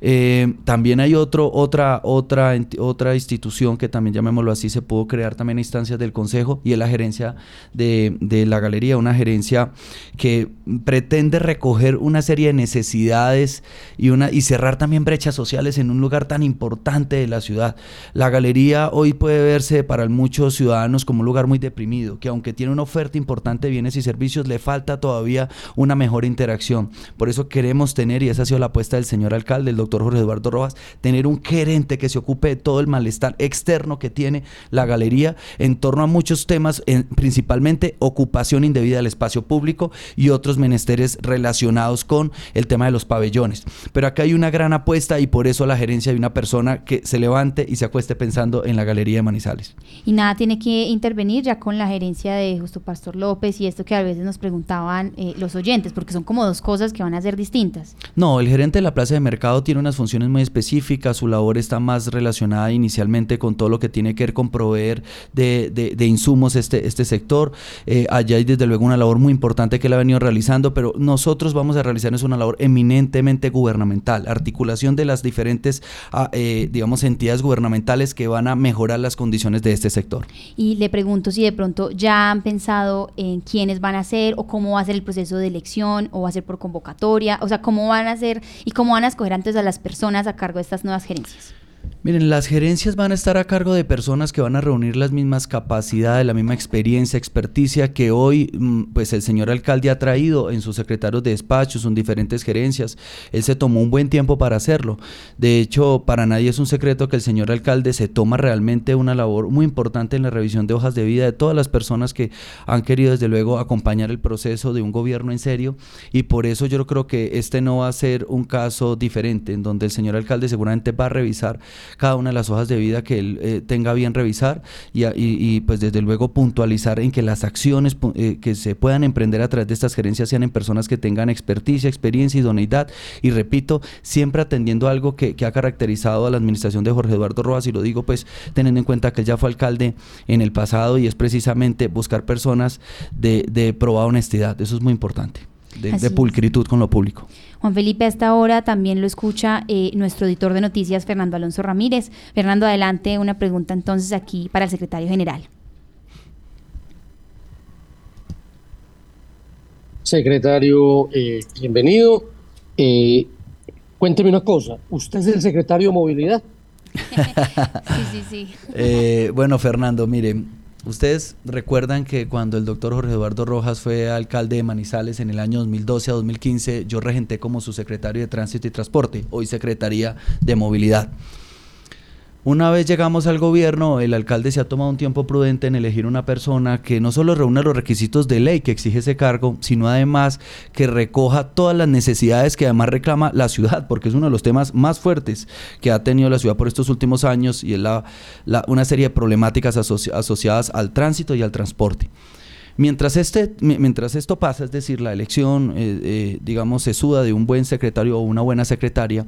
J: Eh, también hay otro, otra, otra, otra institución que también llamémoslo así, se pudo crear también instancias del Consejo y es la gerencia de, de, la galería, una gerencia que pretende recoger una serie de necesidades y, una, y cerrar también brechas sociales en un lugar tan importante de la ciudad. La galería hoy puede verse para muchos ciudadanos como un lugar muy deprimido, que aunque tiene una oferta importante de bienes y servicios, le falta todavía una mejor interacción. Por eso queremos tener, y esa ha sido la apuesta del señor alcalde, el doctor Jorge Eduardo Rojas, tener un gerente que se ocupe de todo el malestar externo que tiene la galería en torno a muchos temas, principalmente ocupación indebida del espacio público y otros menesteres relacionados con el tema de los pabellones. Pero acá hay una gran apuesta y por eso la gerencia de una persona que se levante y se acueste pensando en la galería de Manizales.
B: Y nada tiene que intervenir ya con la gerencia de Justo Pastor López y esto que a veces nos preguntaban eh, los oyentes, porque son como dos cosas que van a ser distintas.
J: No, el gerente de la plaza de mercado tiene unas funciones muy específicas, su labor está más relacionada inicialmente con todo lo que tiene que ver con proveer de, de, insumos este, este sector. Eh, allá hay desde luego una labor muy importante que él ha venido realizando, pero nosotros vamos a realizar es una labor eminentemente gubernamental, articulación de las diferentes, ah, eh, digamos, entidades gubernamentales que van a mejorar las condiciones de este sector.
B: Y le pregunto si de pronto ya han pensado en quiénes van a ser o cómo va a ser el proceso de elección o va a ser por convocatoria, o sea, cómo van a ser y cómo van a escoger antes a las personas a cargo de estas nuevas gerencias?
J: Miren, las gerencias van a estar a cargo de personas que van a reunir las mismas capacidades, la misma experiencia, experticia que hoy mm, pues el señor alcalde ha traído en sus secretarios de despachos, en diferentes gerencias. Él se tomó un buen tiempo para hacerlo. De hecho, para nadie es un secreto que el señor alcalde se toma realmente una labor muy importante en la revisión de hojas de vida de todas las personas que han querido desde luego acompañar el proceso de un gobierno en serio y por eso yo creo que este no va a ser un caso diferente en donde el señor alcalde seguramente va a revisar cada una de las hojas de vida que él eh, tenga bien revisar y, y- y, pues desde luego puntualizar en que las acciones eh, que se puedan emprender a través de estas gerencias sean en personas que tengan experticia, experiencia, idoneidad. Y repito, siempre atendiendo algo que, que ha caracterizado a la administración de Jorge Eduardo Rojas y lo digo pues teniendo en cuenta que él ya fue alcalde en el pasado y es precisamente buscar personas de, de probada honestidad, eso es muy importante, de, pulcritud con lo público.
B: Juan Felipe, a esta hora también lo escucha eh, nuestro editor de noticias, Fernando Alonso Ramírez. Fernando, adelante, una pregunta entonces aquí para el secretario general.
F: Secretario, eh, bienvenido. Eh, cuénteme una cosa, ¿usted es el secretario de movilidad?
B: Sí, sí, sí.
J: Eh, bueno, Fernando, mire, ustedes recuerdan que cuando el doctor Jorge Eduardo Rojas fue alcalde de Manizales en el año 2012 a 2015, yo regenté como su secretario de Tránsito y Transporte, hoy Secretaría de Movilidad. Una vez llegamos al gobierno, el alcalde se ha tomado un tiempo prudente en elegir una persona que no solo reúne los requisitos de ley que exige ese cargo, sino además que recoja todas las necesidades que además reclama la ciudad, porque es uno de los temas más fuertes que ha tenido la ciudad por estos últimos años y es la, una serie de problemáticas asoci- asociadas al tránsito y al transporte. Mientras, este, mi- mientras esto pasa, es decir, la elección, eh, eh, digamos, se suda de un buen secretario o una buena secretaria,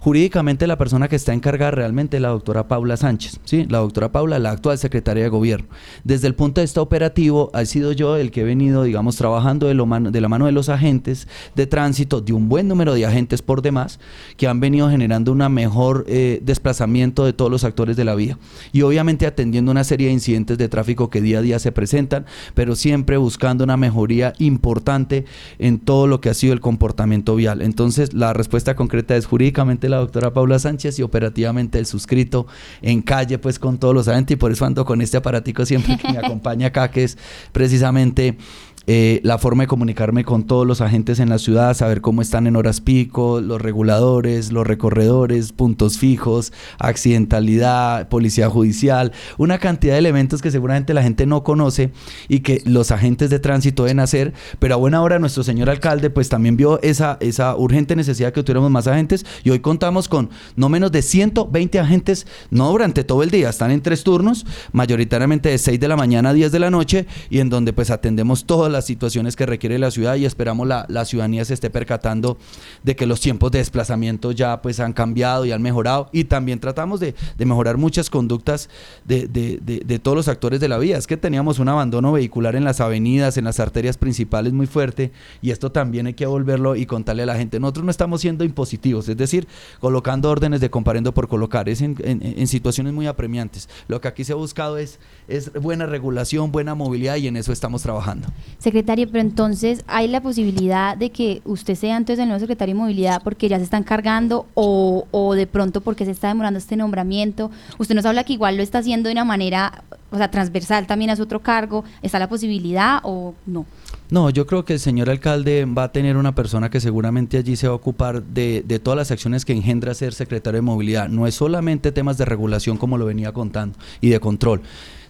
J: jurídicamente la persona que está encargada realmente es la doctora Paula Sánchez, ¿sí? La doctora Paula, la actual secretaria de gobierno. Desde el punto de vista operativo, ha sido yo el que he venido, digamos, trabajando de, la mano de los agentes de tránsito, de un buen número de agentes por demás, que han venido generando una mejor eh, desplazamiento de todos los actores de la vía. Y obviamente atendiendo una serie de incidentes de tráfico que día a día se presentan, pero siempre buscando una mejoría importante en todo lo que ha sido el comportamiento vial. Entonces, la respuesta concreta es jurídicamente la doctora Paula Sánchez y operativamente el suscrito en calle, pues con todos los agentes, y por eso ando con este aparatico siempre que me acompaña acá, que es precisamente eh, la forma de comunicarme con todos los agentes en la ciudad, saber cómo están en horas pico, los reguladores, los recorredores, puntos fijos, accidentalidad, policía judicial, una cantidad de elementos que seguramente la gente no conoce y que los agentes de tránsito deben hacer, pero a buena hora nuestro señor alcalde pues también vio esa, esa urgente necesidad que tuviéramos más agentes y hoy contamos con no menos de 120 agentes, no durante todo el día, están en tres turnos, mayoritariamente de 6 de la mañana a 10 de la noche y en donde pues atendemos las situaciones que requiere la ciudad y esperamos la, la ciudadanía se esté percatando de que los tiempos de desplazamiento ya pues han cambiado y han mejorado y también tratamos de, de mejorar muchas conductas de, de- de- de todos los actores de la vía. Es que teníamos un abandono vehicular en las avenidas, en las arterias principales muy fuerte y esto también hay que volverlo y contarle a la gente. Nosotros no estamos siendo impositivos, es decir, colocando órdenes de comparendo por colocar, es en, en- en situaciones muy apremiantes. Lo que aquí se ha buscado es, es buena regulación, buena movilidad y en eso estamos trabajando.
B: Secretario, pero entonces hay la posibilidad de que usted sea entonces el nuevo secretario de movilidad porque ya se están cargando o, o de pronto porque se está demorando este nombramiento. Usted nos habla que igual lo está haciendo de una manera, o sea, transversal también a su otro cargo. ¿Está la posibilidad o no?
J: No, yo creo que el señor alcalde va a tener una persona que seguramente allí se va a ocupar de, de todas las acciones que engendra ser secretario de movilidad. No es solamente temas de regulación como lo venía contando y de control.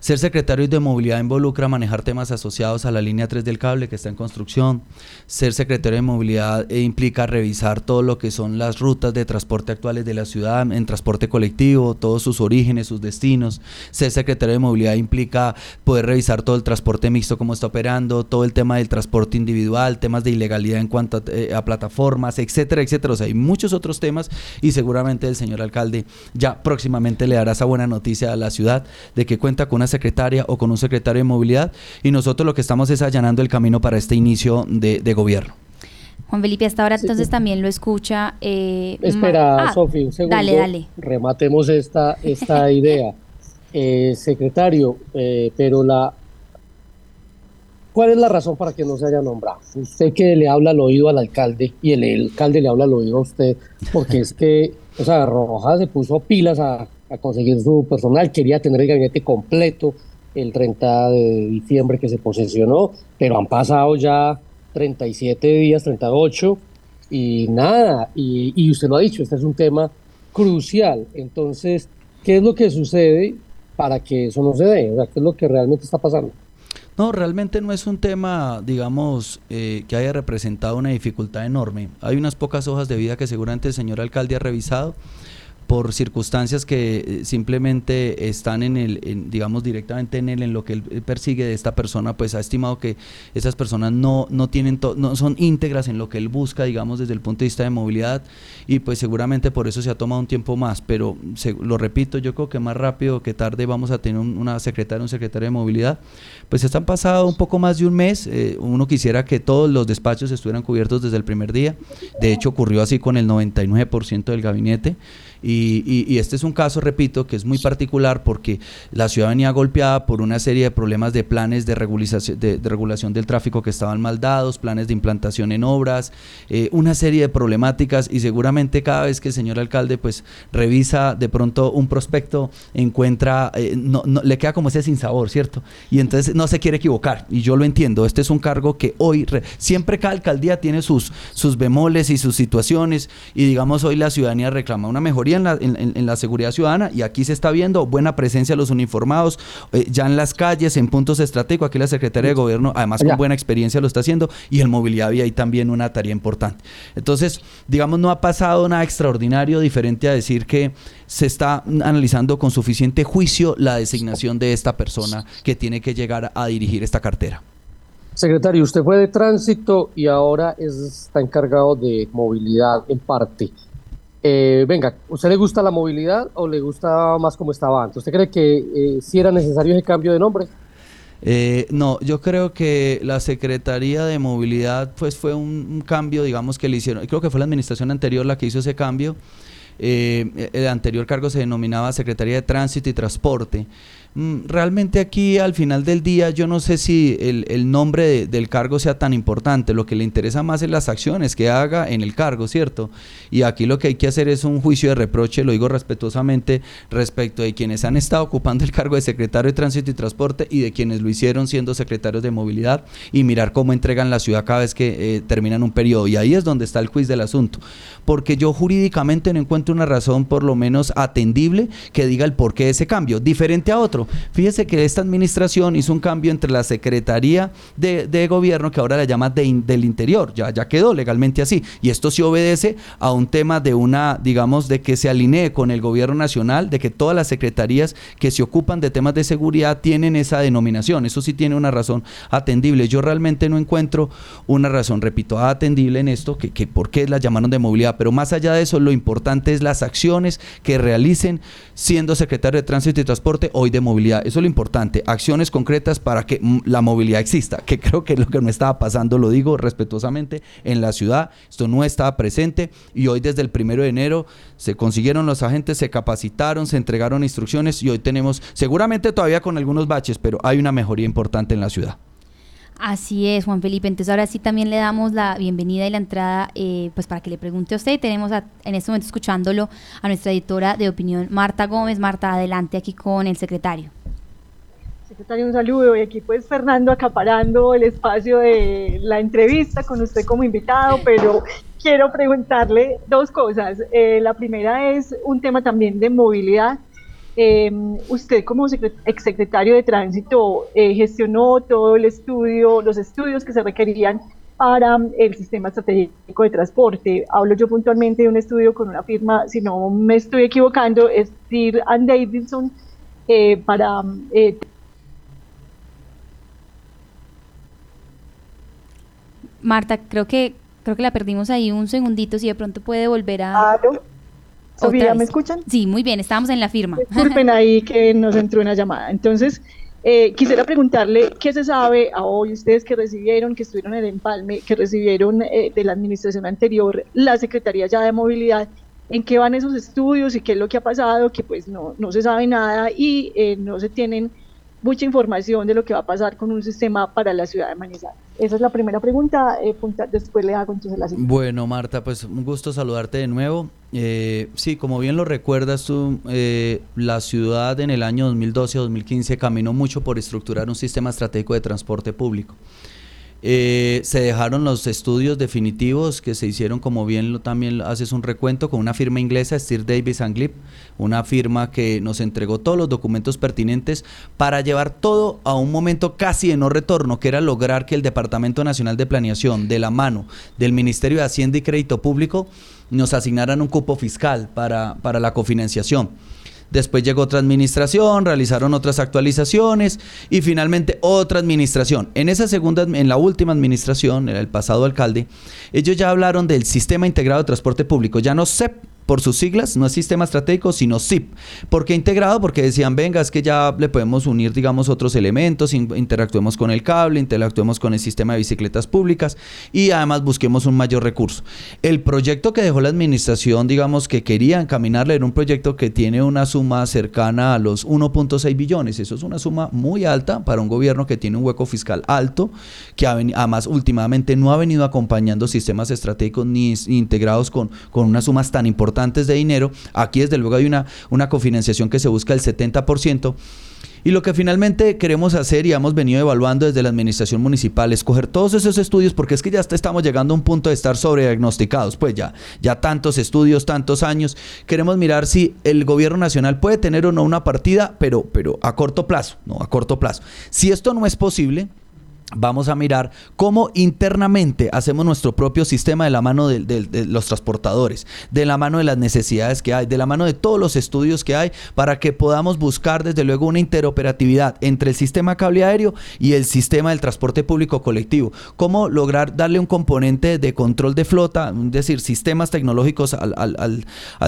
J: Ser secretario de movilidad involucra manejar temas asociados a la línea 3 del cable que está en construcción. Ser secretario de movilidad eh, implica revisar todo lo que son las rutas de transporte actuales de la ciudad en transporte colectivo, todos sus orígenes, sus destinos. Ser secretario de movilidad implica poder revisar todo el transporte mixto, cómo está operando, todo el tema del transporte individual, temas de ilegalidad en cuanto a, eh, plataformas, etcétera, etcétera. O sea, hay muchos otros temas y seguramente el señor alcalde ya próximamente le dará esa buena noticia a la ciudad de que cuenta con una secretaria o con un secretario de movilidad y nosotros lo que estamos es allanando el camino para este inicio de, de gobierno.
B: Juan Felipe, hasta ahora entonces también lo escucha. eh,
F: Espera,
B: ah,
F: Sofi, un segundo.
B: Dale, dale.
F: Rematemos esta, esta idea. Eh, secretario, eh, pero la... ¿Cuál es la razón para que no se haya nombrado? Usted que le habla al oído al alcalde y el, alcalde le habla al oído a usted, porque es que, o sea, Rojas se puso pilas a, a conseguir su personal, quería tener el gabinete completo el 30 de diciembre que se posesionó, pero han pasado ya 37 días, 38, y nada, y, y usted lo ha dicho, este es un tema crucial. Entonces, ¿qué es lo que sucede para que eso no se dé? O sea, ¿qué es lo que realmente está pasando?
J: No, realmente no es un tema, digamos, eh, que haya representado una dificultad enorme. Hay unas pocas hojas de vida que seguramente el señor alcalde ha revisado, por circunstancias que eh, simplemente están en el, en, digamos, directamente en él, en lo que él eh, persigue de esta persona, pues ha estimado que esas personas no, no tienen, no son íntegras en lo que él busca, digamos, desde el punto de vista de movilidad, y pues seguramente por eso se ha tomado un tiempo más, pero lo repito, yo creo que más rápido que tarde vamos a tener un- una secretaria, un secretario de movilidad, pues están pasado un poco más de un mes, eh, uno quisiera que todos los despachos estuvieran cubiertos desde el primer día, de hecho ocurrió así con el 99% del gabinete, y, y- y este es un caso, repito, que es muy particular porque la ciudad venía golpeada por una serie de problemas de planes de regularización, de, regulación del tráfico que estaban mal dados, planes de implantación en obras, eh, una serie de problemáticas y seguramente cada vez que el señor alcalde pues revisa de pronto un prospecto, encuentra, eh, no, no- le queda como ese sinsabor, ¿cierto? Y entonces no se quiere equivocar y yo lo entiendo, este es un cargo que hoy, re- siempre cada alcaldía tiene sus, sus bemoles y sus situaciones y digamos hoy la ciudadanía reclama una mejoría en la, en- en- en la seguridad ciudadana y aquí se está viendo buena presencia de los uniformados, eh, ya en las calles, en puntos estratégicos, aquí la Secretaría de Gobierno, además con buena experiencia lo está haciendo y el movilidad había ahí también una tarea importante. Entonces, digamos, no ha pasado nada extraordinario diferente a decir que se está analizando con suficiente juicio la designación de esta persona que tiene que llegar a dirigir esta cartera.
F: Secretario, usted fue de tránsito y ahora es- está encargado de movilidad en parte. Eh, venga, ¿usted le gusta la movilidad o le gusta más como estaba antes? ¿Usted cree que eh, sí era necesario ese cambio de nombre?
J: Eh, no, yo creo que la Secretaría de Movilidad pues fue un, un cambio, digamos, que le hicieron, creo que fue la administración anterior la que hizo ese cambio. Eh, el anterior cargo se denominaba Secretaría de Tránsito y Transporte. Mm, Realmente aquí al final del día yo no sé si el, el nombre de- del cargo sea tan importante, lo que le interesa más es las acciones que haga en el cargo, ¿cierto? Y aquí lo que hay que hacer es un juicio de reproche, lo digo respetuosamente, respecto de quienes han estado ocupando el cargo de secretario de Tránsito y Transporte y de quienes lo hicieron siendo secretarios de Movilidad y mirar cómo entregan la ciudad cada vez que eh, terminan un periodo. Y ahí es donde está el quiz del asunto. Porque yo jurídicamente no encuentro una razón por lo menos atendible que diga el porqué de ese cambio, diferente a otro. Fíjese que esta administración hizo un cambio entre la Secretaría de, Gobierno, que ahora la llama del Interior, ya, ya quedó legalmente así. Y esto sí obedece a un tema de una, digamos, de que se alinee con el Gobierno Nacional, de que todas las secretarías que se ocupan de temas de seguridad tienen esa denominación. Eso sí tiene una razón atendible. Yo realmente no encuentro una razón, repito, atendible en esto, que, que por qué la llamaron de movilidad. Pero más allá de eso, lo importante es las acciones que realicen siendo secretario de Tránsito y Transporte, hoy de movilidad. Eso es lo importante, acciones concretas para que la movilidad exista, que creo que es lo que no estaba pasando, lo digo respetuosamente, en la ciudad. Esto no estaba presente y hoy desde el primero de enero se consiguieron los agentes, se capacitaron, se entregaron instrucciones y hoy tenemos, seguramente todavía con algunos baches, pero hay una mejoría importante en la ciudad.
B: Así es, Juan Felipe. Entonces ahora sí también le damos la bienvenida y la entrada eh, pues para que le pregunte a usted. Tenemos a- en este momento escuchándolo a nuestra editora de opinión, Marta Gómez. Marta, adelante aquí con el secretario.
E: Secretario, un saludo. Y aquí pues Fernando acaparando el espacio de la entrevista con usted como invitado, pero quiero preguntarle dos cosas. Eh, la primera es un tema también de movilidad. Eh, usted como secre- exsecretario de Tránsito eh, gestionó todo el estudio, los estudios que se requerían para el sistema estratégico de transporte. Hablo yo puntualmente de un estudio con una firma, si no me estoy equivocando, es Deere and Davidson, eh, para eh,
B: Marta, creo que creo que la perdimos ahí un segundito, si de pronto puede volver a...
E: Aló. Sofía. ¿me escuchan?
B: Sí, muy bien, estábamos en la firma.
E: Disculpen ahí que nos entró una llamada. Entonces, eh, quisiera preguntarle qué se sabe a hoy, ustedes que recibieron, que estuvieron en el empalme, que recibieron eh, de la administración anterior la Secretaría ya de Movilidad, en qué van esos estudios y qué es lo que ha pasado, que pues no, no se sabe nada y eh, no se tienen mucha información de lo que va a pasar con un sistema para la ciudad de Manizales. Esa es la primera pregunta, eh, después le hago entonces la siguiente.
J: Bueno, Marta, pues un gusto saludarte de nuevo. Eh, sí, como bien lo recuerdas tú, eh, la ciudad en el año 2012-2015 caminó mucho por estructurar un sistema estratégico de transporte público. Eh, se dejaron los estudios definitivos que se hicieron, como bien lo, también haces un recuento, con una firma inglesa, Stir Davis and Glip, una firma que nos entregó todos los documentos pertinentes para llevar todo a un momento casi de no retorno, que era lograr que el Departamento Nacional de Planeación, de la mano del Ministerio de Hacienda y Crédito Público, nos asignaran un cupo fiscal para, para la cofinanciación. Después llegó otra administración, realizaron otras actualizaciones y finalmente otra administración. En esa segunda, en la última administración, el pasado alcalde, ellos ya hablaron del sistema integrado de transporte público, ya no CEP, por sus siglas, no es sistema estratégico, sino SIP. ¿Por qué integrado? Porque decían, venga, es que ya le podemos unir, digamos, otros elementos, interactuemos con el cable, interactuemos con el sistema de bicicletas públicas y además busquemos un mayor recurso. El proyecto que dejó la administración, digamos, que quería encaminarle era un proyecto que tiene una suma cercana a los 1.6 billones. Eso es una suma muy alta para un gobierno que tiene un hueco fiscal alto, que además últimamente no ha venido acompañando sistemas estratégicos ni integrados con, con unas sumas tan importantes antes de dinero. Aquí desde luego hay una, una cofinanciación que se busca el 70%. Y lo que finalmente queremos hacer y hemos venido evaluando desde la administración municipal es coger todos esos estudios porque es que ya estamos llegando a un punto de estar sobrediagnosticados, pues ya, ya tantos estudios, tantos años. Queremos mirar si el gobierno nacional puede tener o no una partida, pero, pero a corto plazo, no, a corto plazo. Si esto no es posible, vamos a mirar cómo internamente hacemos nuestro propio sistema de la mano de, los transportadores, de la mano de las necesidades que hay, de la mano de todos los estudios que hay, para que podamos buscar desde luego una interoperatividad entre el sistema cable aéreo y el sistema del transporte público colectivo. Cómo lograr darle un componente de control de flota, es decir, sistemas tecnológicos al,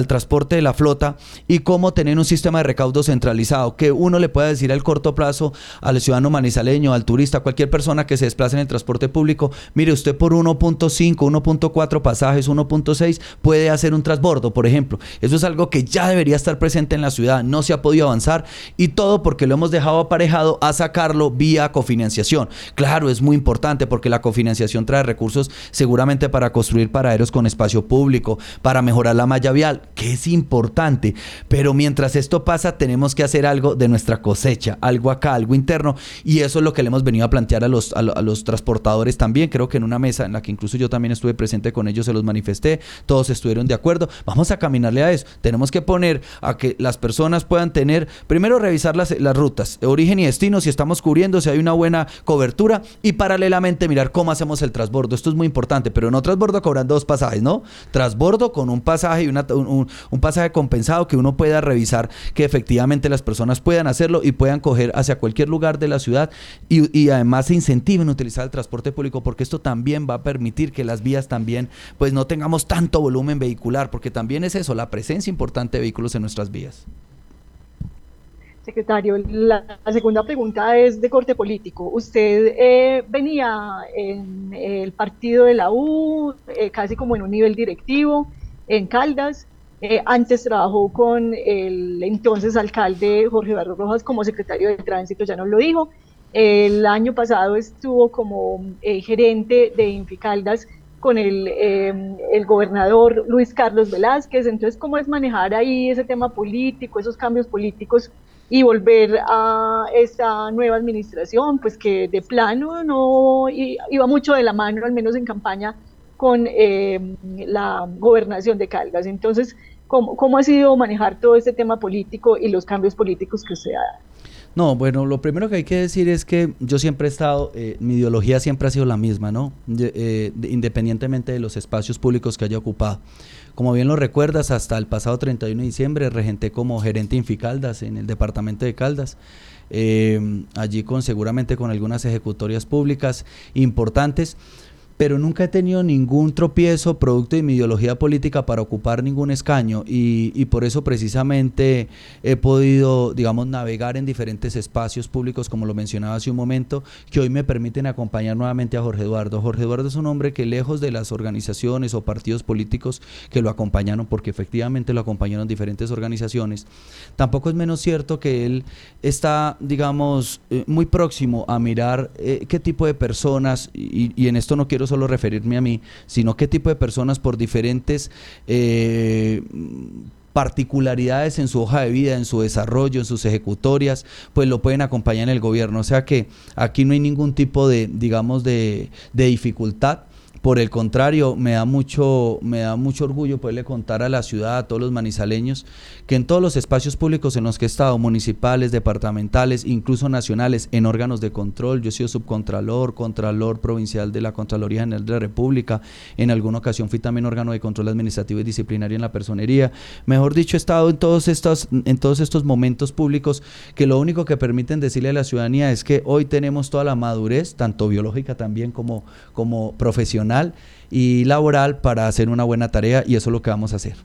J: transporte de la flota y cómo tener un sistema de recaudo centralizado, que uno le pueda decir al corto plazo al ciudadano manizaleño, al turista, cualquier persona, que se desplaza en el transporte público, mire, usted por 1.5, 1.4 pasajes, 1.6 puede hacer un transbordo, por ejemplo. Eso es algo que ya debería estar presente en la ciudad, no se ha podido avanzar y todo porque lo hemos dejado aparejado a sacarlo vía cofinanciación. Claro, es muy importante porque la cofinanciación trae recursos seguramente para construir paraderos con espacio público, para mejorar la malla vial, que es importante, pero mientras esto pasa tenemos que hacer algo de nuestra cosecha, algo acá, algo interno y eso es lo que le hemos venido a plantear a los a, los transportadores también. Creo que en una mesa en la que incluso yo también estuve presente con ellos, se los manifesté, todos estuvieron de acuerdo. Vamos a caminarle a eso. Tenemos que poner a que las personas puedan tener, primero revisar las, las rutas, origen y destino, si estamos cubriendo, si hay una buena cobertura y paralelamente mirar cómo hacemos el transbordo. Esto es muy importante, pero no transbordo cobrando dos pasajes, ¿no? Transbordo con un pasaje y un, un pasaje compensado que uno pueda revisar que efectivamente las personas puedan hacerlo y puedan coger hacia cualquier lugar de la ciudad y, y además se incentiven a utilizar el transporte público porque esto también va a permitir que las vías también pues no tengamos tanto volumen vehicular porque también es eso, la presencia importante de vehículos en nuestras vías.
E: Secretario, la, segunda pregunta es de corte político. Usted eh, venía en el partido de la U, eh, casi como en un nivel directivo, en Caldas. Eh, antes trabajó con el entonces alcalde Jorge Eduardo Rojas como secretario de tránsito, ya nos lo dijo. El año pasado estuvo como eh, gerente de Inficaldas con el, em, el, gobernador Luis Carlos Velázquez. Entonces, ¿cómo es manejar ahí ese tema político, esos cambios políticos y volver a esta nueva administración? Pues que de plano no iba mucho de la mano, al menos en campaña, con em, la gobernación de Caldas. Entonces, ¿cómo, ¿cómo ha sido manejar todo este tema político y los cambios políticos que usted ha dado?
J: No, bueno, lo primero que hay que decir es que yo siempre he estado, eh, mi ideología siempre ha sido la misma, ¿no? Eh, independientemente de los espacios públicos que haya ocupado. Como bien lo recuerdas, hasta el pasado 31 de diciembre regenté como gerente Inficaldas en el departamento de Caldas. Eh, allí con seguramente con algunas ejecutorias públicas importantes pero nunca he tenido ningún tropiezo producto de mi ideología política para ocupar ningún escaño y, por eso precisamente he podido, digamos, navegar en diferentes espacios públicos, como lo mencionaba hace un momento, que hoy me permiten acompañar nuevamente a Jorge Eduardo. Jorge Eduardo es un hombre que lejos de las organizaciones o partidos políticos que lo acompañaron, porque efectivamente lo acompañaron diferentes organizaciones, tampoco es menos cierto que él está, digamos, eh, muy próximo a mirar eh, qué tipo de personas, y, y en esto no quiero solo referirme a mí, sino qué tipo de personas por diferentes... Eh, particularidades en su hoja de vida, en su desarrollo, en sus ejecutorias, pues lo pueden acompañar en el gobierno. O sea que aquí no hay ningún tipo de, digamos, de, de dificultad. Por el contrario, me da mucho, me da mucho orgullo poderle contar a la ciudad, a todos los manizaleños, que en todos los espacios públicos en los que he estado, municipales, departamentales, incluso nacionales, en órganos de control, yo he sido subcontralor, contralor provincial de la Contraloría General de la República, en alguna ocasión fui también órgano de control administrativo y disciplinario en la personería. Mejor dicho, he estado en todos estos, en todos estos momentos públicos que lo único que permiten decirle a la ciudadanía es que hoy tenemos toda la madurez, tanto biológica también como, como profesional y laboral para hacer una buena tarea y eso es lo que vamos a hacer.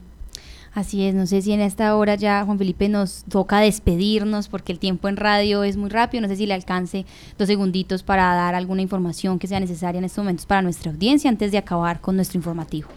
B: Así es, no sé si en esta hora ya Juan Felipe nos toca despedirnos porque el tiempo en radio es muy rápido, no sé si le alcance dos segunditos para dar alguna información que sea necesaria en estos momentos para nuestra audiencia antes de acabar con nuestro informativo.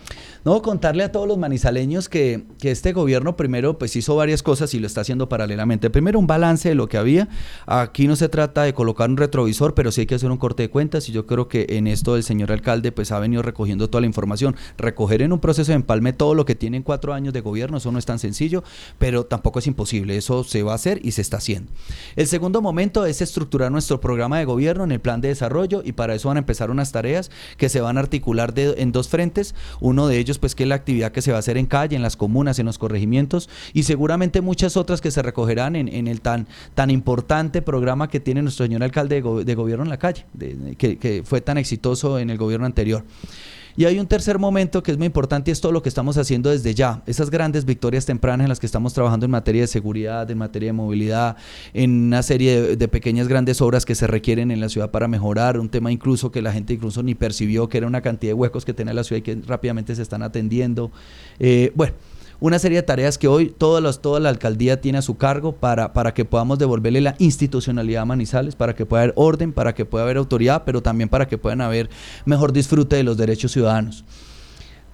J: No, contarle a todos los manizaleños que, que, este gobierno primero pues hizo varias cosas y lo está haciendo paralelamente. Primero un balance de lo que había. Aquí no se trata de colocar un retrovisor, pero sí hay que hacer un corte de cuentas y yo creo que en esto el señor alcalde pues ha venido recogiendo toda la información. Recoger en un proceso de empalme todo lo que tienen cuatro años de gobierno, eso no es tan sencillo, pero tampoco es imposible. Eso se va a hacer y se está haciendo. El segundo momento es estructurar nuestro programa de gobierno en el plan de desarrollo y para eso van a empezar unas tareas que se van a articular en dos frentes. Uno de ellos pues que es la actividad que se va a hacer en calle, en las comunas, en los corregimientos y seguramente muchas otras que se recogerán en, en el tan, tan importante programa que tiene nuestro señor alcalde de, go de gobierno en la calle, que fue tan exitoso en el gobierno anterior. Y hay un tercer momento que es muy importante y es todo lo que estamos haciendo desde ya. Esas grandes victorias tempranas en las que estamos trabajando en materia de seguridad, en materia de movilidad, en una serie de, de, pequeñas grandes obras que se requieren en la ciudad para mejorar. Un tema incluso que la gente incluso ni percibió que era una cantidad de huecos que tenía la ciudad y que rápidamente se están atendiendo. Eh, bueno una serie de tareas que hoy todas las, toda la alcaldía tiene a su cargo para, para que podamos devolverle la institucionalidad a Manizales, para que pueda haber orden, para que pueda haber autoridad, pero también para que puedan haber mejor disfrute de los derechos ciudadanos.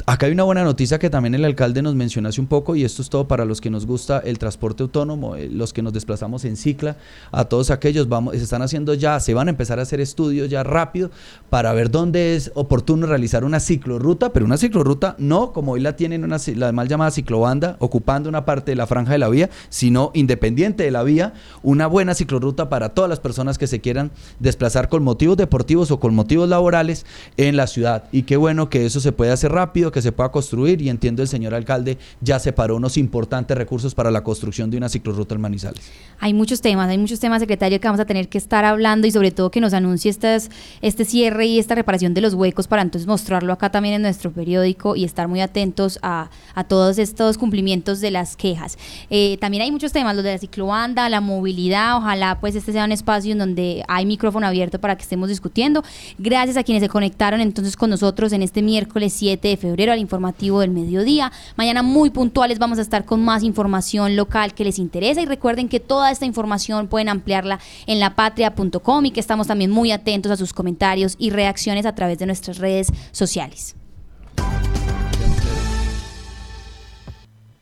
J: Acá hay una buena noticia que también el alcalde nos mencionó hace un poco y esto es todo para los que nos gusta el transporte autónomo, eh, los que nos desplazamos en cicla, a todos aquellos vamos, se están haciendo ya, se van a empezar a hacer estudios ya rápido para ver dónde es oportuno realizar una ciclorruta, pero una ciclorruta no como hoy la tienen una, la mal llamada ciclobanda, ocupando una parte de la franja de la vía, sino independiente de la vía, una buena ciclorruta para todas las personas que se quieran desplazar con motivos deportivos o con motivos laborales en la ciudad. Y qué bueno que eso se puede hacer rápido, que se pueda construir y entiendo el señor alcalde ya separó unos importantes recursos para la construcción de una ciclorruta en Manizales.
B: Hay muchos temas, hay muchos temas, secretario, que vamos a tener que estar hablando y sobre todo que nos anuncie estas, este cierre y esta reparación de los huecos para entonces mostrarlo acá también en nuestro periódico y estar muy atentos a, a todos estos cumplimientos de las quejas. Eh, también hay muchos temas, los de la ciclobanda, la movilidad, ojalá pues este sea un espacio en donde hay micrófono abierto para que estemos discutiendo. Gracias a quienes se conectaron entonces con nosotros en este miércoles 7 de febrero al informativo del mediodía. Mañana muy puntuales vamos a estar con más información local que les interesa y recuerden que toda esta información pueden ampliarla en lapatria.com y que estamos también muy atentos a sus comentarios y reacciones a través de nuestras redes sociales.